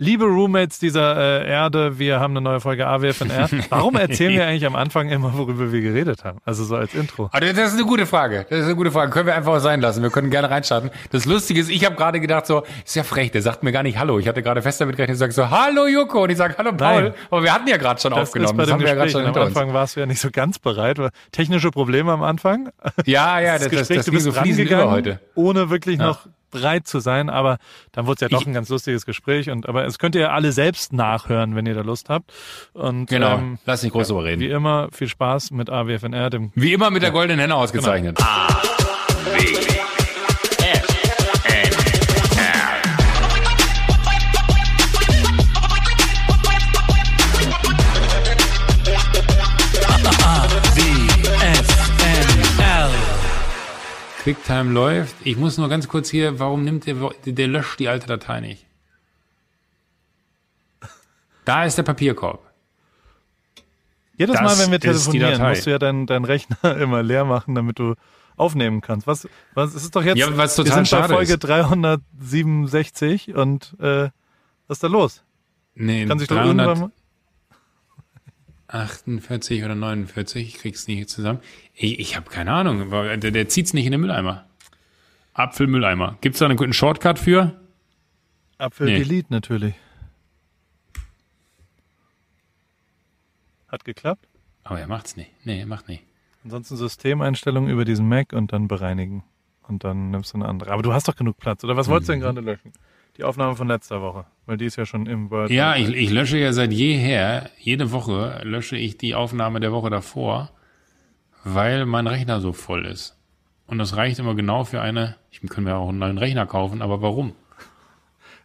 Liebe Roommates dieser äh, Erde, wir haben eine neue Folge AWFNR. Warum erzählen wir eigentlich am Anfang immer, worüber wir geredet haben? Also so als Intro. Aber das ist eine gute Frage. Das ist eine gute Frage. Können wir einfach sein lassen. Wir können gerne reinstarten. Das Lustige ist, ich habe gerade gedacht so, ist ja frech, der sagt mir gar nicht Hallo. Ich hatte gerade fest damit gerechnet, ich sage so, Hallo Joko. Und ich sage, Hallo Paul. Nein. Aber wir hatten ja gerade schon Das aufgenommen. ist bei Das dem haben wir ja gerade Gespräch. schon Am. Anfang warst du ja nicht so ganz bereit. Technische Probleme am Anfang. Ja, ja, das, das, Gespräch, das so fließend über rangegangen, heute. ohne wirklich Ja. noch bereit zu sein, aber dann wurde es ja doch Ich- ein ganz lustiges Gespräch und aber es könnt ihr alle selbst nachhören, wenn ihr da Lust habt. Und Genau. ähm, Lass nicht groß drüber reden. wie immer viel Spaß mit AWFNR, dem Wie immer mit der goldenen Henne ausgezeichnet. Genau. QuickTime läuft. Ich muss nur ganz kurz hier, warum nimmt der, der löscht die alte Datei nicht? Da ist der Papierkorb. Jedes Das Mal, wenn wir telefonieren, musst du ja deinen dein Rechner immer leer machen, damit du aufnehmen kannst. Was, was es ist doch jetzt, Ja, was wir total sind bei schade Folge ist. 367 und äh, was ist da los? Nee, Kann sich doch irgendwann 348 oder 49, ich krieg's nicht zusammen. Ich, ich habe keine Ahnung, der, der zieht's nicht in den Mülleimer. Apfelmülleimer. Gibt's da einen guten Shortcut für? Apfel Nee. Delete natürlich. Hat geklappt. Aber er macht's nicht. Nee, er macht nicht. Ansonsten Systemeinstellungen über diesen Mac und dann bereinigen. Und dann nimmst du eine andere. Aber du hast doch genug Platz. Oder was wolltest du Mhm. denn gerade löschen? Die Aufnahme von letzter Woche. Weil die ist ja schon im Word. Ja, ich, ich lösche ja seit jeher, jede Woche lösche ich die Aufnahme der Woche davor, weil mein Rechner so voll ist. Und das reicht immer genau für eine, ich können wir auch einen neuen Rechner kaufen, aber warum?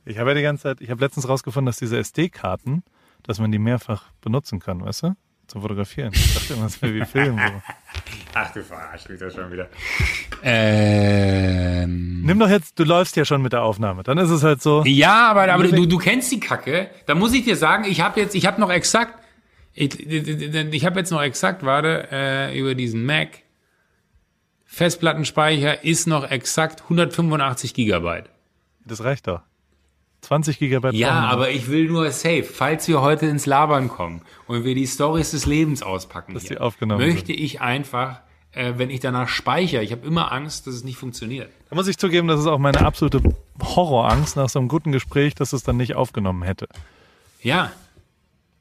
Ich habe ja die ganze Zeit, ich habe letztens rausgefunden, dass diese SD-Karten, dass man die mehrfach benutzen kann, weißt du? Zum Fotografieren. Ich dachte immer, das wäre wie Film. So. Ach, du verarschst mich das schon wieder. Ähm, Nimm doch jetzt, du läufst ja schon mit der Aufnahme. Dann ist es halt so. Ja, aber, aber du, du kennst die Kacke. Da muss ich dir sagen, ich habe jetzt, ich habe noch exakt, ich, ich habe jetzt noch exakt, warte, äh, über diesen Mac. Festplattenspeicher ist noch exakt 185 Gigabyte. Das reicht doch. 20 Gigabyte. Ja, wir. aber ich will nur safe, falls wir heute ins Labern kommen und wir die Stories des Lebens auspacken, Dass hier, die aufgenommen möchte ich einfach, äh, wenn ich danach speichere, ich habe immer Angst, dass es nicht funktioniert. Da muss ich zugeben, das ist auch meine absolute Horrorangst nach so einem guten Gespräch, dass es dann nicht aufgenommen hätte. Ja.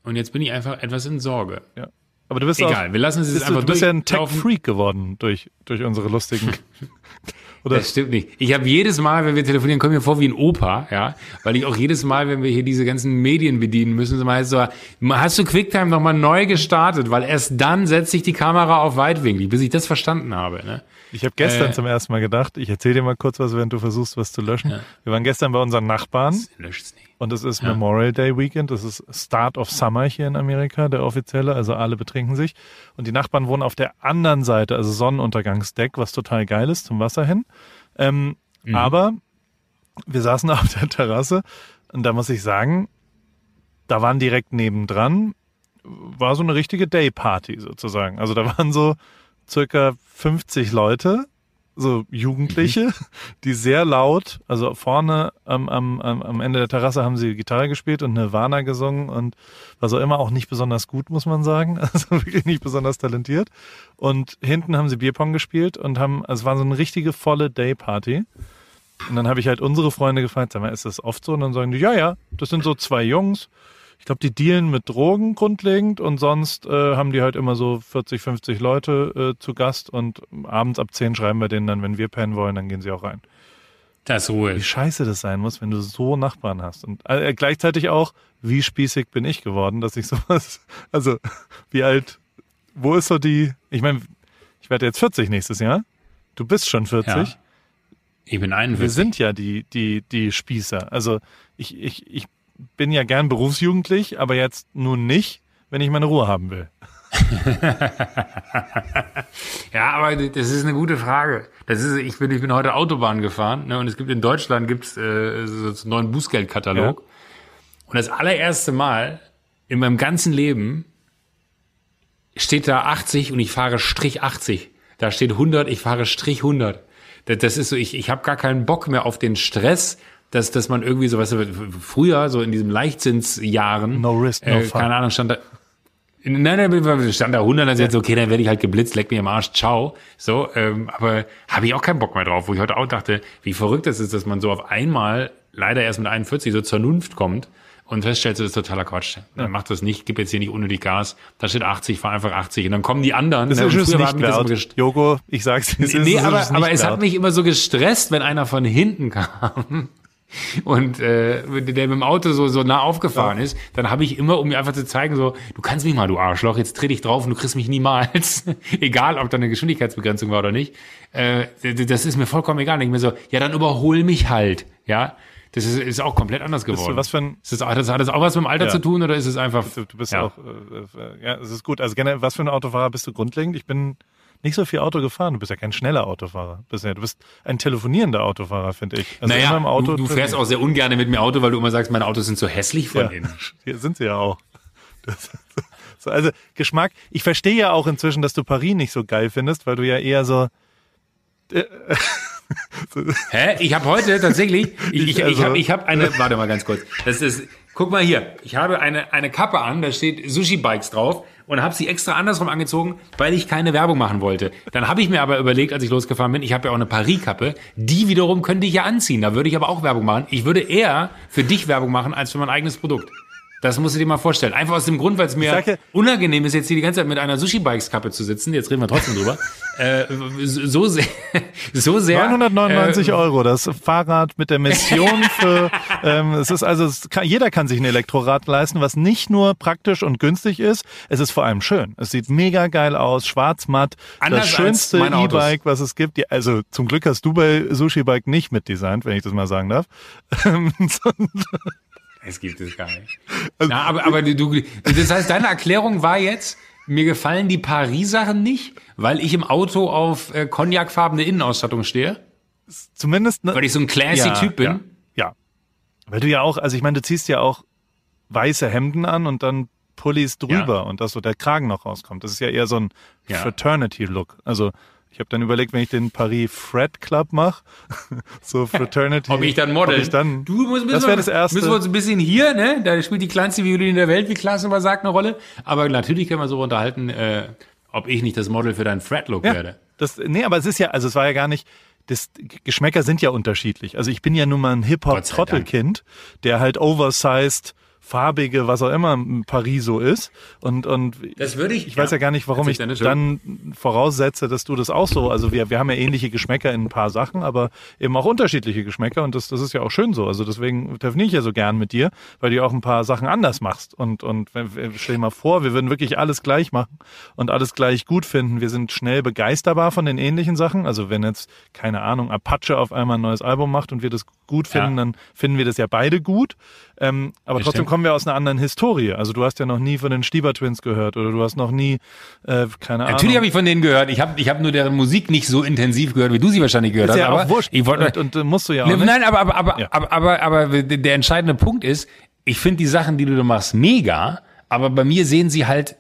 Und jetzt bin ich einfach etwas in Sorge. Ja. Aber du bist Egal, auch, wir lassen es jetzt bist du, einfach du bist ja ein durchlaufen. Tech-Freak geworden durch, durch unsere lustigen. Oder Das stimmt nicht. Ich habe jedes Mal, wenn wir telefonieren, komme ich mir vor wie ein Opa, ja, weil ich auch jedes Mal, wenn wir hier diese ganzen Medien bedienen müssen, so heißt so, hast du QuickTime nochmal neu gestartet, weil erst dann setzt sich die Kamera auf Weitwinkel, bis ich das verstanden habe. Ne? ich habe gestern Äh. zum ersten Mal gedacht, ich erzähle dir mal kurz was, während du versuchst, was zu löschen. Wir waren gestern bei unseren Nachbarn Löscht's nicht. Und es ist Memorial Day Weekend. Das ist Start of Summer hier in Amerika, der offizielle. Also alle betrinken sich. Und die Nachbarn wohnen auf der anderen Seite, also Sonnenuntergangsdeck, was total geil ist, zum Wasser hin. Ähm, Aber wir saßen auf der Terrasse und da muss ich sagen, da waren direkt nebendran, war so eine richtige Day-Party sozusagen. Also da waren so circa 50 Leute, so Jugendliche, die sehr laut, also vorne am, am, am am Ende der Terrasse haben sie Gitarre gespielt und Nirvana gesungen und was auch immer, auch nicht besonders gut, muss man sagen. Also wirklich nicht besonders talentiert. Und hinten haben sie Bierpong gespielt und haben, also es war so eine richtige volle Day-Party. Und dann habe ich halt unsere Freunde gefragt, sag mal, ist das oft so? Und dann sagen die, ja, ja, das sind so zwei Jungs. Ich glaube, die dealen mit Drogen grundlegend und sonst äh, haben die halt immer so 40, 50 Leute äh, zu Gast und abends ab 10 schreiben wir denen dann, wenn wir pennen wollen, dann gehen sie auch rein. Das ist Ruhe. Wie scheiße das sein muss, wenn du so Nachbarn hast. Und äh, gleichzeitig auch, wie spießig bin ich geworden, dass ich sowas, also wie alt, wo ist so die, ich meine, ich werde jetzt 40 nächstes Jahr. Du bist schon 40. Ja. Ich bin Wir 41. sind ja die, die, die Spießer. Also ich, ich, ich bin ja gern berufsjugendlich, aber jetzt nun nicht, wenn ich meine Ruhe haben will. Ja, aber das ist eine gute Frage. Das ist, ich bin, ich bin heute Autobahn gefahren, ne, und es gibt in Deutschland gibt's äh, so einen neuen Bußgeldkatalog. Und das allererste Mal in meinem ganzen Leben steht da 80 und ich fahre Strich 80. Da steht 100, ich fahre Strich 100. Das, das ist so, ich, ich habe gar keinen Bock mehr auf den Stress, dass, dass man irgendwie so, weißt du, früher, so in diesen Leichtsinnsjahren, No risk, no äh, keine Ahnung, stand da, Nein, nein, stand da 100, dann jetzt, okay, dann werde ich halt geblitzt, leck mir am Arsch, ciao. So, ähm, aber habe ich auch keinen Bock mehr drauf, wo ich heute auch dachte, wie verrückt das ist, dass man so auf einmal, leider erst mit 41, so zur Vernunft kommt und feststellt, das ist totaler Quatsch. Dann macht das nicht, gib jetzt hier nicht unnötig Gas, da steht 80, fahr einfach 80 und dann kommen die anderen. Das ne, ist früher nicht das wert. gest- Joko, ich sag's es ist Nee, aber, aber es hat mich immer so gestresst, wenn einer von hinten kam und äh, der mit dem Auto so, so nah aufgefahren ist, dann habe ich immer, um mir einfach zu zeigen, so, du kannst mich mal, du Arschloch, jetzt dreh dich drauf und du kriegst mich niemals. egal, ob da eine Geschwindigkeitsbegrenzung war oder nicht. Äh, das ist mir vollkommen egal. Ich mir so, ja, dann überhol mich halt. Ja, das ist, ist auch komplett anders geworden. was für ein- ist das, hat das, hat das auch was mit dem Alter Ja. zu tun oder ist es einfach... Du, du bist Ja. auch, äh, äh, ja, es ist gut. Also generell, was für ein Autofahrer bist du grundlegend? Ich bin nicht so viel Auto gefahren. Du bist ja kein schneller Autofahrer. Du bist ein telefonierender Autofahrer, finde ich. Also naja, Auto du, du fährst auch sehr ungern mit mir Auto, weil du immer sagst, meine Autos sind so hässlich von ja. innen. Hier sind sie ja auch. Das, so, also Geschmack. Ich verstehe ja auch inzwischen, dass du Paris nicht so geil findest, weil du ja eher so Hä? Ich habe heute tatsächlich, ich, ich, ich Also- habe ich hab eine, warte mal ganz kurz. Das ist, guck mal hier, ich habe eine, eine Kappe an, da steht Sushi Bikes drauf und habe sie extra andersrum angezogen, weil ich keine Werbung machen wollte. Dann habe ich mir aber überlegt, als ich losgefahren bin, ich habe ja auch eine Paris-Kappe, die wiederum könnte ich ja anziehen, da würde ich aber auch Werbung machen. Ich würde eher für dich Werbung machen, als für mein eigenes Produkt. Das musst du dir mal vorstellen. Einfach aus dem Grund, weil es mir ja- unangenehm ist, jetzt hier die ganze Zeit mit einer Sushi-Bikes-Kappe zu sitzen. Jetzt reden wir trotzdem drüber. äh, so sehr, so sehr. 999 äh, Euro, das Fahrrad mit der Mission für, ähm, es ist also, es kann, jeder kann sich ein Elektrorad leisten, was nicht nur praktisch und günstig ist, es ist vor allem schön. Es sieht mega geil aus, schwarz matt, Anders das schönste. E-Bike, was es gibt. Die, also zum Glück hast du bei Sushi Bike nicht mitdesignt, wenn ich das mal sagen darf. Es gibt es gar nicht. Also Na, aber, aber du, du, das heißt, deine Erklärung war jetzt, mir gefallen die Paris-Sachen nicht, weil ich im Auto auf äh, cognacfarbene Innenausstattung stehe, Zumindest, ne, weil ich so ein classy ja, Typ bin. Ja, ja. Weil du ja auch, also ich meine, du ziehst ja auch weiße Hemden an und dann Pullis drüber Ja. und dass so der Kragen noch rauskommt. Das ist ja eher so ein. Fraternity-Look. Also ich habe dann überlegt, wenn ich den Paris Fred Club mache, so Fraternity. Ob ich dann Model. Ob ich dann, du musst, das wäre das Erste. Müssen wir uns ein bisschen hier, ne? Da spielt die kleinste Violin der Welt, wie Klaas immer sagt, eine Rolle. Aber natürlich können wir so unterhalten, äh, ob ich nicht das Model für deinen Fred-Look ja, werde. das, nee, aber es ist ja, also es war ja gar nicht, das, Geschmäcker sind ja unterschiedlich. Also ich bin ja nun mal ein Hip-Hop-Trottelkind, der halt oversized, farbige, was auch immer Paris so ist. Und, und Das würde ich. Ich weiß ja gar nicht, warum ich dann voraussetze, dass du das auch so, also wir, wir haben ja ähnliche Geschmäcker in ein paar Sachen, aber eben auch unterschiedliche Geschmäcker und das, das ist ja auch schön so. Also deswegen telefoniere ich ja so gern mit dir, weil du ja auch ein paar Sachen anders machst. Und, und stell dir mal vor, wir würden wirklich alles gleich machen und alles gleich gut finden. Wir sind schnell begeisterbar von den ähnlichen Sachen. Also wenn jetzt, keine Ahnung, Apache auf einmal ein neues Album macht und wir das gut finden, Ja. dann finden wir das ja beide gut. Ähm, aber Das trotzdem kommen wir aus einer anderen Historie. Also du hast ja noch nie von den Stieber Twins gehört oder du hast noch nie, äh, keine Ahnung. Natürlich habe ich von denen gehört. Ich habe ich hab nur deren Musik nicht so intensiv gehört, wie du sie wahrscheinlich gehört ist hast. ja aber auch wurscht. Ich wollte, und, und äh, musst du ja auch Ne, nicht. Nein, aber, aber, aber, Ja. aber, aber, aber der entscheidende Punkt ist, ich finde die Sachen, die du da machst, mega, aber bei mir sehen sie halt,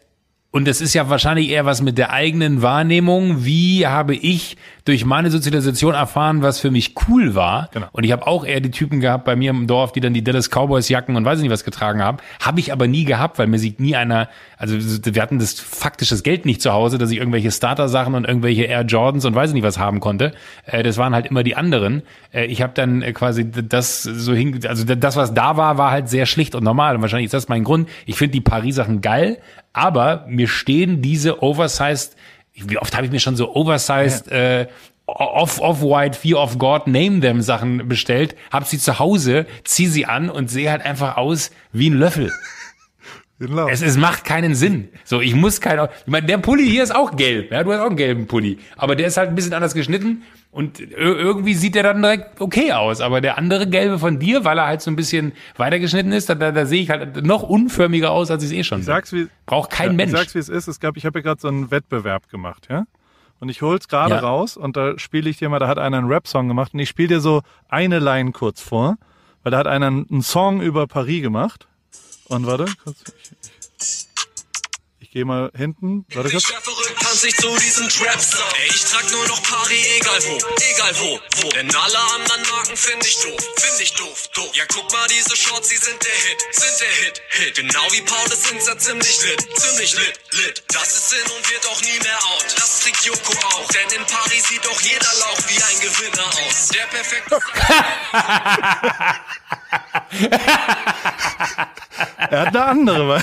und das ist ja wahrscheinlich eher was mit der eigenen Wahrnehmung, wie habe ich durch meine Sozialisation erfahren, was für mich cool war. Genau. Und ich habe auch eher die Typen gehabt bei mir im Dorf, die dann die Dallas Cowboys Jacken und weiß ich nicht was getragen haben. Habe ich aber nie gehabt, weil mir sieht nie einer, also wir hatten das faktisches Geld nicht zu Hause, dass ich irgendwelche Starter-Sachen und irgendwelche Air Jordans und weiß ich nicht was haben konnte. Äh, das waren halt immer die anderen. Äh, ich habe dann äh, quasi das so hin, also das, was da war, war halt sehr schlicht und normal. Und wahrscheinlich ist das mein Grund. Ich finde die Paris-Sachen geil, aber mir stehen diese oversized, wie oft habe ich mir schon so oversized äh, off off white Fear of God Name them Sachen bestellt, hab sie zu Hause, zieh sie an und sehe halt einfach aus wie ein Löffel. Genau. Es, es macht keinen Sinn. So, ich muss kein, ich meine, der Pulli hier ist auch gelb, ja, du hast auch einen gelben Pulli, aber der ist halt ein bisschen anders geschnitten und ir- irgendwie sieht der dann direkt okay aus, aber der andere gelbe von dir, weil er halt so ein bisschen weiter geschnitten ist, da, da, da sehe ich halt noch unförmiger aus, als ich es eh schon sag's wie, Braucht kein ja, Mensch. Ich sag's wie es ist. Es gab, ich habe ja gerade so einen Wettbewerb gemacht, ja. Und ich hol's gerade Ja. raus und da spiele ich dir mal, da hat einer einen Rap-Song gemacht und ich spiele dir so eine Line kurz vor, weil da hat einer einen Song über Paris gemacht. Und warte, kurz, ich, ich, ich gehe mal hinten. Warte kurz. verrückt tanz ich zu diesen Traps Ey, ich trag nur noch Pari, egal wo, egal wo, wo. Denn alle anderen Marken find ich doof, find ich doof, doof. Ja, guck mal, diese Shorts, die sind der Hit, sind der Hit, Hit. Genau wie Paul ist sind sie ziemlich lit, ziemlich lit, lit. Das ist in und wird auch nie mehr out. Das trägt Joko auch, denn in Paris sieht doch jeder Lauch wie ein Gewinner aus. Der perfekte Er hat eine andere.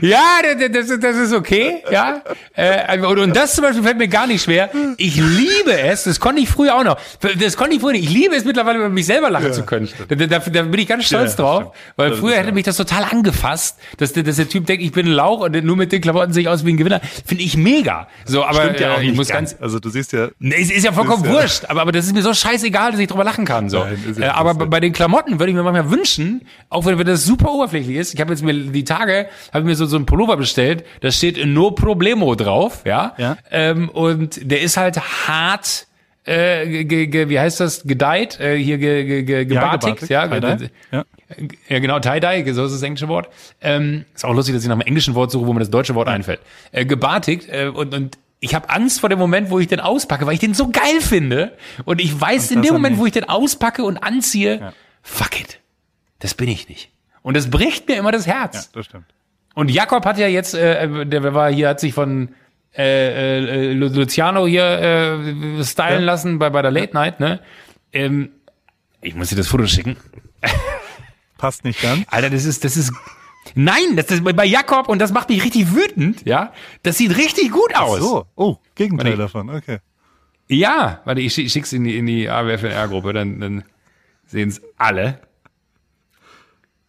Ja, das, das, das ist okay, ja. Äh, und, und das zum Beispiel fällt mir gar nicht schwer. Ich liebe es, das konnte ich früher auch noch. Das konnte ich früher nicht. Ich liebe es mittlerweile, über mich selber lachen zu können. Da, da, da bin ich ganz stolz Ja, drauf, weil Das früher hätte ja- mich das total angefasst, dass, der- dass der Typ denkt, ich bin ein Lauch und nur mit den Klamotten sehe ich aus wie ein Gewinner. Finde ich mega. So, aber Stimmt ja auch äh, ich muss ganz. ganz, Also du siehst ja, Nee, es ist ja vollkommen Ist ja- wurscht, aber, aber das ist mir so scheißegal, dass ich drüber lachen kann. So. Nein, ja äh, aber bei den Klamotten würde ich mir manchmal wünschen, auch wenn, wenn das super oberflächlich ist, ich habe jetzt mir die Tage, habe mir so, so einen Pullover bestellt, da steht No Problemo drauf, ja. Ja. Ähm, und der ist halt hart, äh, ge, ge, wie heißt das, gedeiht, äh, hier ge, ge, ge, gebartigt, ja. Tie-dye. ja. Ja, genau, Tie-Dye, so ist das englische Wort. Ähm, ist auch lustig, dass ich nach einem englischen Wort suche, wo mir das deutsche Wort einfällt. Äh, gebartigt äh, und, und ich habe Angst vor dem Moment, wo ich den auspacke, weil ich den so geil finde. Und ich weiß in das dem Moment, nicht. wo ich den auspacke und anziehe, fuck it, das bin ich nicht. Und das bricht mir immer das Herz. Ja, das stimmt. Und Jakob hat ja jetzt, äh, der war hier, hat sich von äh, äh, Lu- Luciano hier äh, stylen Ja. lassen bei, bei der Late Night, ne? Ähm, ich muss dir das Foto schicken. Passt nicht ganz. Alter, das ist, das ist, nein, das ist bei Jakob und das macht mich richtig wütend, ja. Das sieht richtig gut aus. So, oh, Gegenteil Warte. davon, okay. Ja, warte, ich schick's in die, in die AWFNR-Gruppe, dann, dann sehen's alle.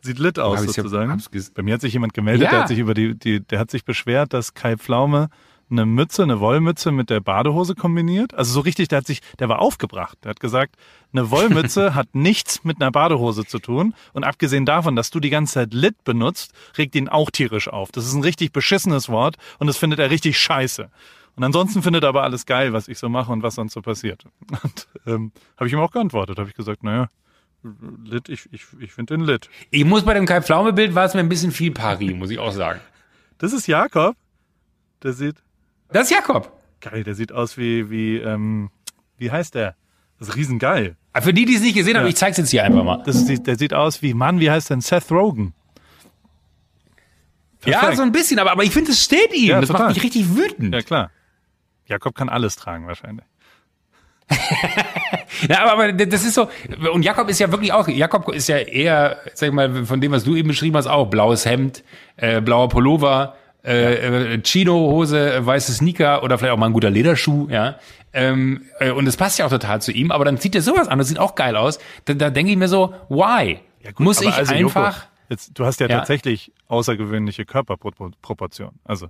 Sieht lit aus Hab ja- sozusagen. ges- Bei mir hat sich jemand gemeldet, Ja. der hat sich über die, die, der hat sich beschwert, dass Kai Pflaume eine Mütze, eine Wollmütze mit der Badehose kombiniert. Also so richtig, der hat sich, der war aufgebracht. Der hat gesagt, eine Wollmütze hat nichts mit einer Badehose zu tun. Und abgesehen davon, dass du die ganze Zeit lit benutzt, regt ihn auch tierisch auf. Das ist ein richtig beschissenes Wort und das findet er richtig scheiße. Und ansonsten findet er aber alles geil, was ich so mache und was sonst so passiert. Und ähm, habe ich ihm auch geantwortet. Habe ich gesagt, naja, lit, ich, ich, ich finde den lit. Ich muss bei dem Kai-Pflaume-Bild war es mir ein bisschen viel Paris, muss ich auch sagen. Das ist Jakob. Der sieht Das ist Jakob. geil, der sieht aus wie, wie, ähm, wie heißt der? Das ist riesengeil. Für die, die es nicht gesehen haben, Ja. ich zeig's jetzt hier einfach mal. Das ist, der sieht aus wie, Mann, wie heißt denn Seth Rogen? Ja, Perfekt. so ein bisschen, aber, aber ich finde, es steht ihm. Ja, das total. macht mich richtig wütend. Ja, klar. Jakob kann alles tragen wahrscheinlich. Ja, aber, aber das ist so, und Jakob ist ja wirklich auch, Jakob ist ja eher, sag ich mal, von dem, was du eben beschrieben hast, auch blaues Hemd, äh, blauer Pullover, äh, äh, Chino-Hose, weiße Sneaker oder vielleicht auch mal ein guter Lederschuh, ja. Ähm, äh, und es passt ja auch total zu ihm, aber dann zieht er sowas an, das sieht auch geil aus. Da, da denke ich mir so, why? Muss Aber ich also, einfach. Joko, jetzt, du hast ja, Ja. tatsächlich außergewöhnliche Körperproportionen. Also,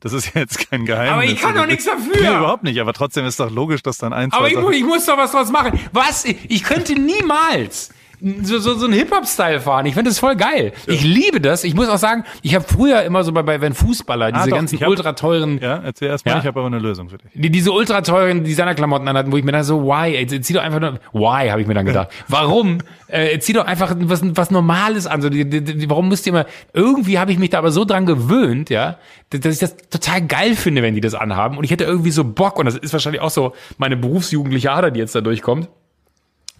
das ist jetzt kein Geheimnis. Aber ich kann doch nichts dafür. Nee, überhaupt nicht. Aber trotzdem ist doch logisch, dass dann ein, Aber ich, mu- Sachen- ich muss doch was draus machen. Was? Ich könnte niemals so, so, so einen Hip-Hop-Style fahren. Ich finde das voll geil. Ich liebe das. Ich muss auch sagen, ich habe früher immer so bei, bei wenn Fußballer diese doch, ganzen hab- ultra teuren, Ja, erzähl erst mal, Ja? ich habe aber eine Lösung für dich. die diese ultra teuren Designerklamotten anhatten, wo ich mir dann so, why? Ey, zieh doch einfach nur, why, habe ich mir dann gedacht. Warum? Äh, zieh doch einfach was, was Normales an. So, die, die, die, warum müsst ihr immer, irgendwie habe ich mich da aber so dran gewöhnt, ja, dass ich das total geil finde, wenn die das anhaben. Und ich hätte irgendwie so Bock, und das ist wahrscheinlich auch so meine berufsjugendliche Ader, die jetzt da durchkommt.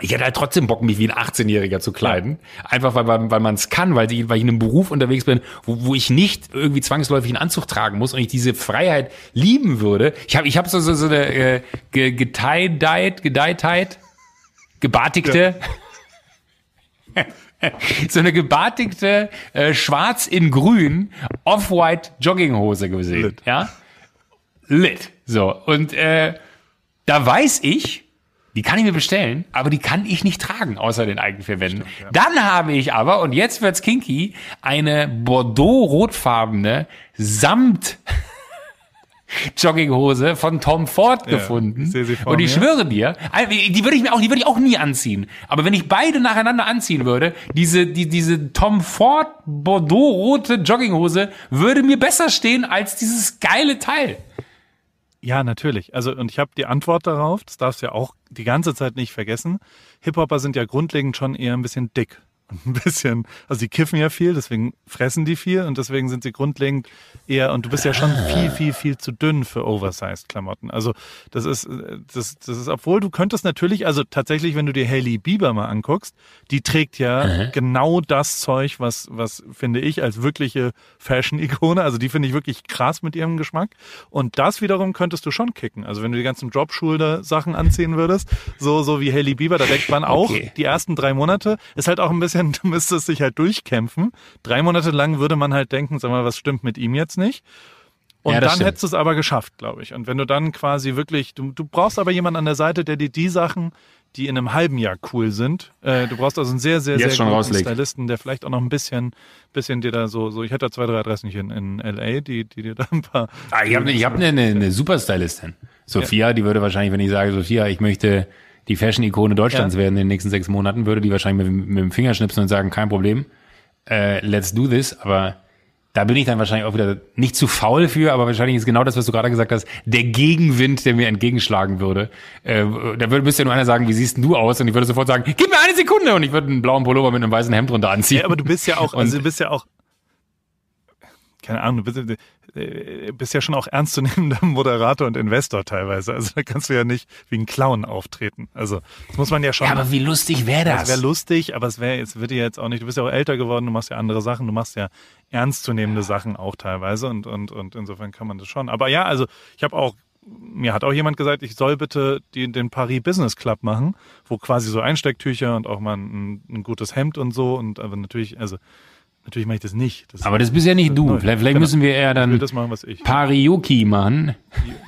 Ich hätte halt trotzdem Bock, mich wie ein 18-Jähriger zu kleiden. Einfach weil, weil, weil man es kann, weil ich, weil ich in einem Beruf unterwegs bin, wo, wo ich nicht irgendwie zwangsläufig einen Anzug tragen muss und ich diese Freiheit lieben würde. Ich habe ich hab so, so, so eine äh, ge- getie-dyed, gedeiht, gebartigte, so eine gebartigte, äh, schwarz in grün, off-white Jogginghose gesehen. Lit. Ja? Lit. So. Und äh, da weiß ich, die kann ich mir bestellen, aber die kann ich nicht tragen, außer den eigenen vier Wänden. Dann habe ich aber, und jetzt wird's kinky, eine Bordeaux-rotfarbene Samt Jogginghose von Tom Ford gefunden. ich sehe sie vor und ich mir. schwöre dir, die würde ich mir auch, die würde ich auch nie anziehen. Aber wenn ich beide nacheinander anziehen würde, diese, die, diese Tom Ford Bordeaux-rote Jogginghose würde mir besser stehen als dieses geile Teil. Ja, natürlich. Also, und ich habe die Antwort darauf, das darfst du ja auch die ganze Zeit nicht vergessen. Hip-Hopper sind ja grundlegend schon eher ein bisschen dick. ein bisschen, also die kiffen ja viel, deswegen fressen die viel und deswegen sind sie grundlegend eher, und du bist ja schon viel, viel, viel zu dünn für Oversized-Klamotten. Also das ist, das, das ist, obwohl du könntest natürlich, also tatsächlich, wenn du dir Hailey Bieber mal anguckst, die trägt ja Mhm. genau das Zeug, was, was finde ich als wirkliche Fashion-Ikone, also die finde ich wirklich krass mit ihrem Geschmack. Und das wiederum könntest du schon kicken. Also wenn du die ganzen Drop-Shoulder-Sachen anziehen würdest, so, so wie Hailey Bieber, da denkt man auch, Okay. die ersten drei Monate ist halt auch ein bisschen, du müsstest dich halt durchkämpfen. Drei Monate lang würde man halt denken, sag mal, was stimmt mit ihm jetzt nicht? Und Ja, dann stimmt. hättest du es aber geschafft, glaube ich. Und wenn du dann quasi wirklich, du, du brauchst aber jemanden an der Seite, der dir die Sachen, die in einem halben Jahr cool sind, äh, du brauchst also einen sehr, sehr, Jetzt sehr guten rauslegt. Stylisten, der vielleicht auch noch ein bisschen, bisschen dir da so, so, ich hätte da zwei, drei Adressen hier in, in LA, die, die dir da ein paar. Ah, ich habe ich hab eine, eine, eine Superstylistin. Sophia, die würde wahrscheinlich, wenn ich sage, Sophia, ich möchte die Fashion-Ikone Deutschlands Ja. werden in den nächsten sechs Monaten, würde die wahrscheinlich mit, mit dem Finger schnipsen und sagen, kein Problem, äh, let's do this. Aber da bin ich dann wahrscheinlich auch wieder nicht zu faul für, aber wahrscheinlich ist genau das, was du gerade gesagt hast, der Gegenwind, der mir entgegenschlagen würde. Äh, da würde müsste ja nur einer sagen, wie siehst denn du aus? Und ich würde sofort sagen, gib mir eine Sekunde und ich würde einen blauen Pullover mit einem weißen Hemd drunter anziehen. Ja, aber du bist ja auch, Und- also du bist ja auch, keine Ahnung, du bist, äh, bist ja schon auch ernstzunehmender Moderator und Investor teilweise. Also da kannst du ja nicht wie ein Clown auftreten. Also das muss man ja schon. Ja, aber wie lustig wäre Das das? wäre lustig, aber es wäre jetzt wird dir jetzt auch nicht. Du bist ja auch älter geworden, du machst ja andere Sachen, du machst ja ernstzunehmende Sachen auch teilweise und und und insofern kann man das schon. Aber ja, also ich habe auch mir hat auch jemand gesagt, ich soll bitte die, den Paris Business Club machen, wo quasi so Einstecktücher und auch mal ein, ein gutes Hemd und so und aber natürlich, also natürlich mache ich das nicht. Das aber das bist ja nicht du. Neu. Vielleicht, vielleicht Genau. müssen wir eher dann das machen, was ich. Parioki machen.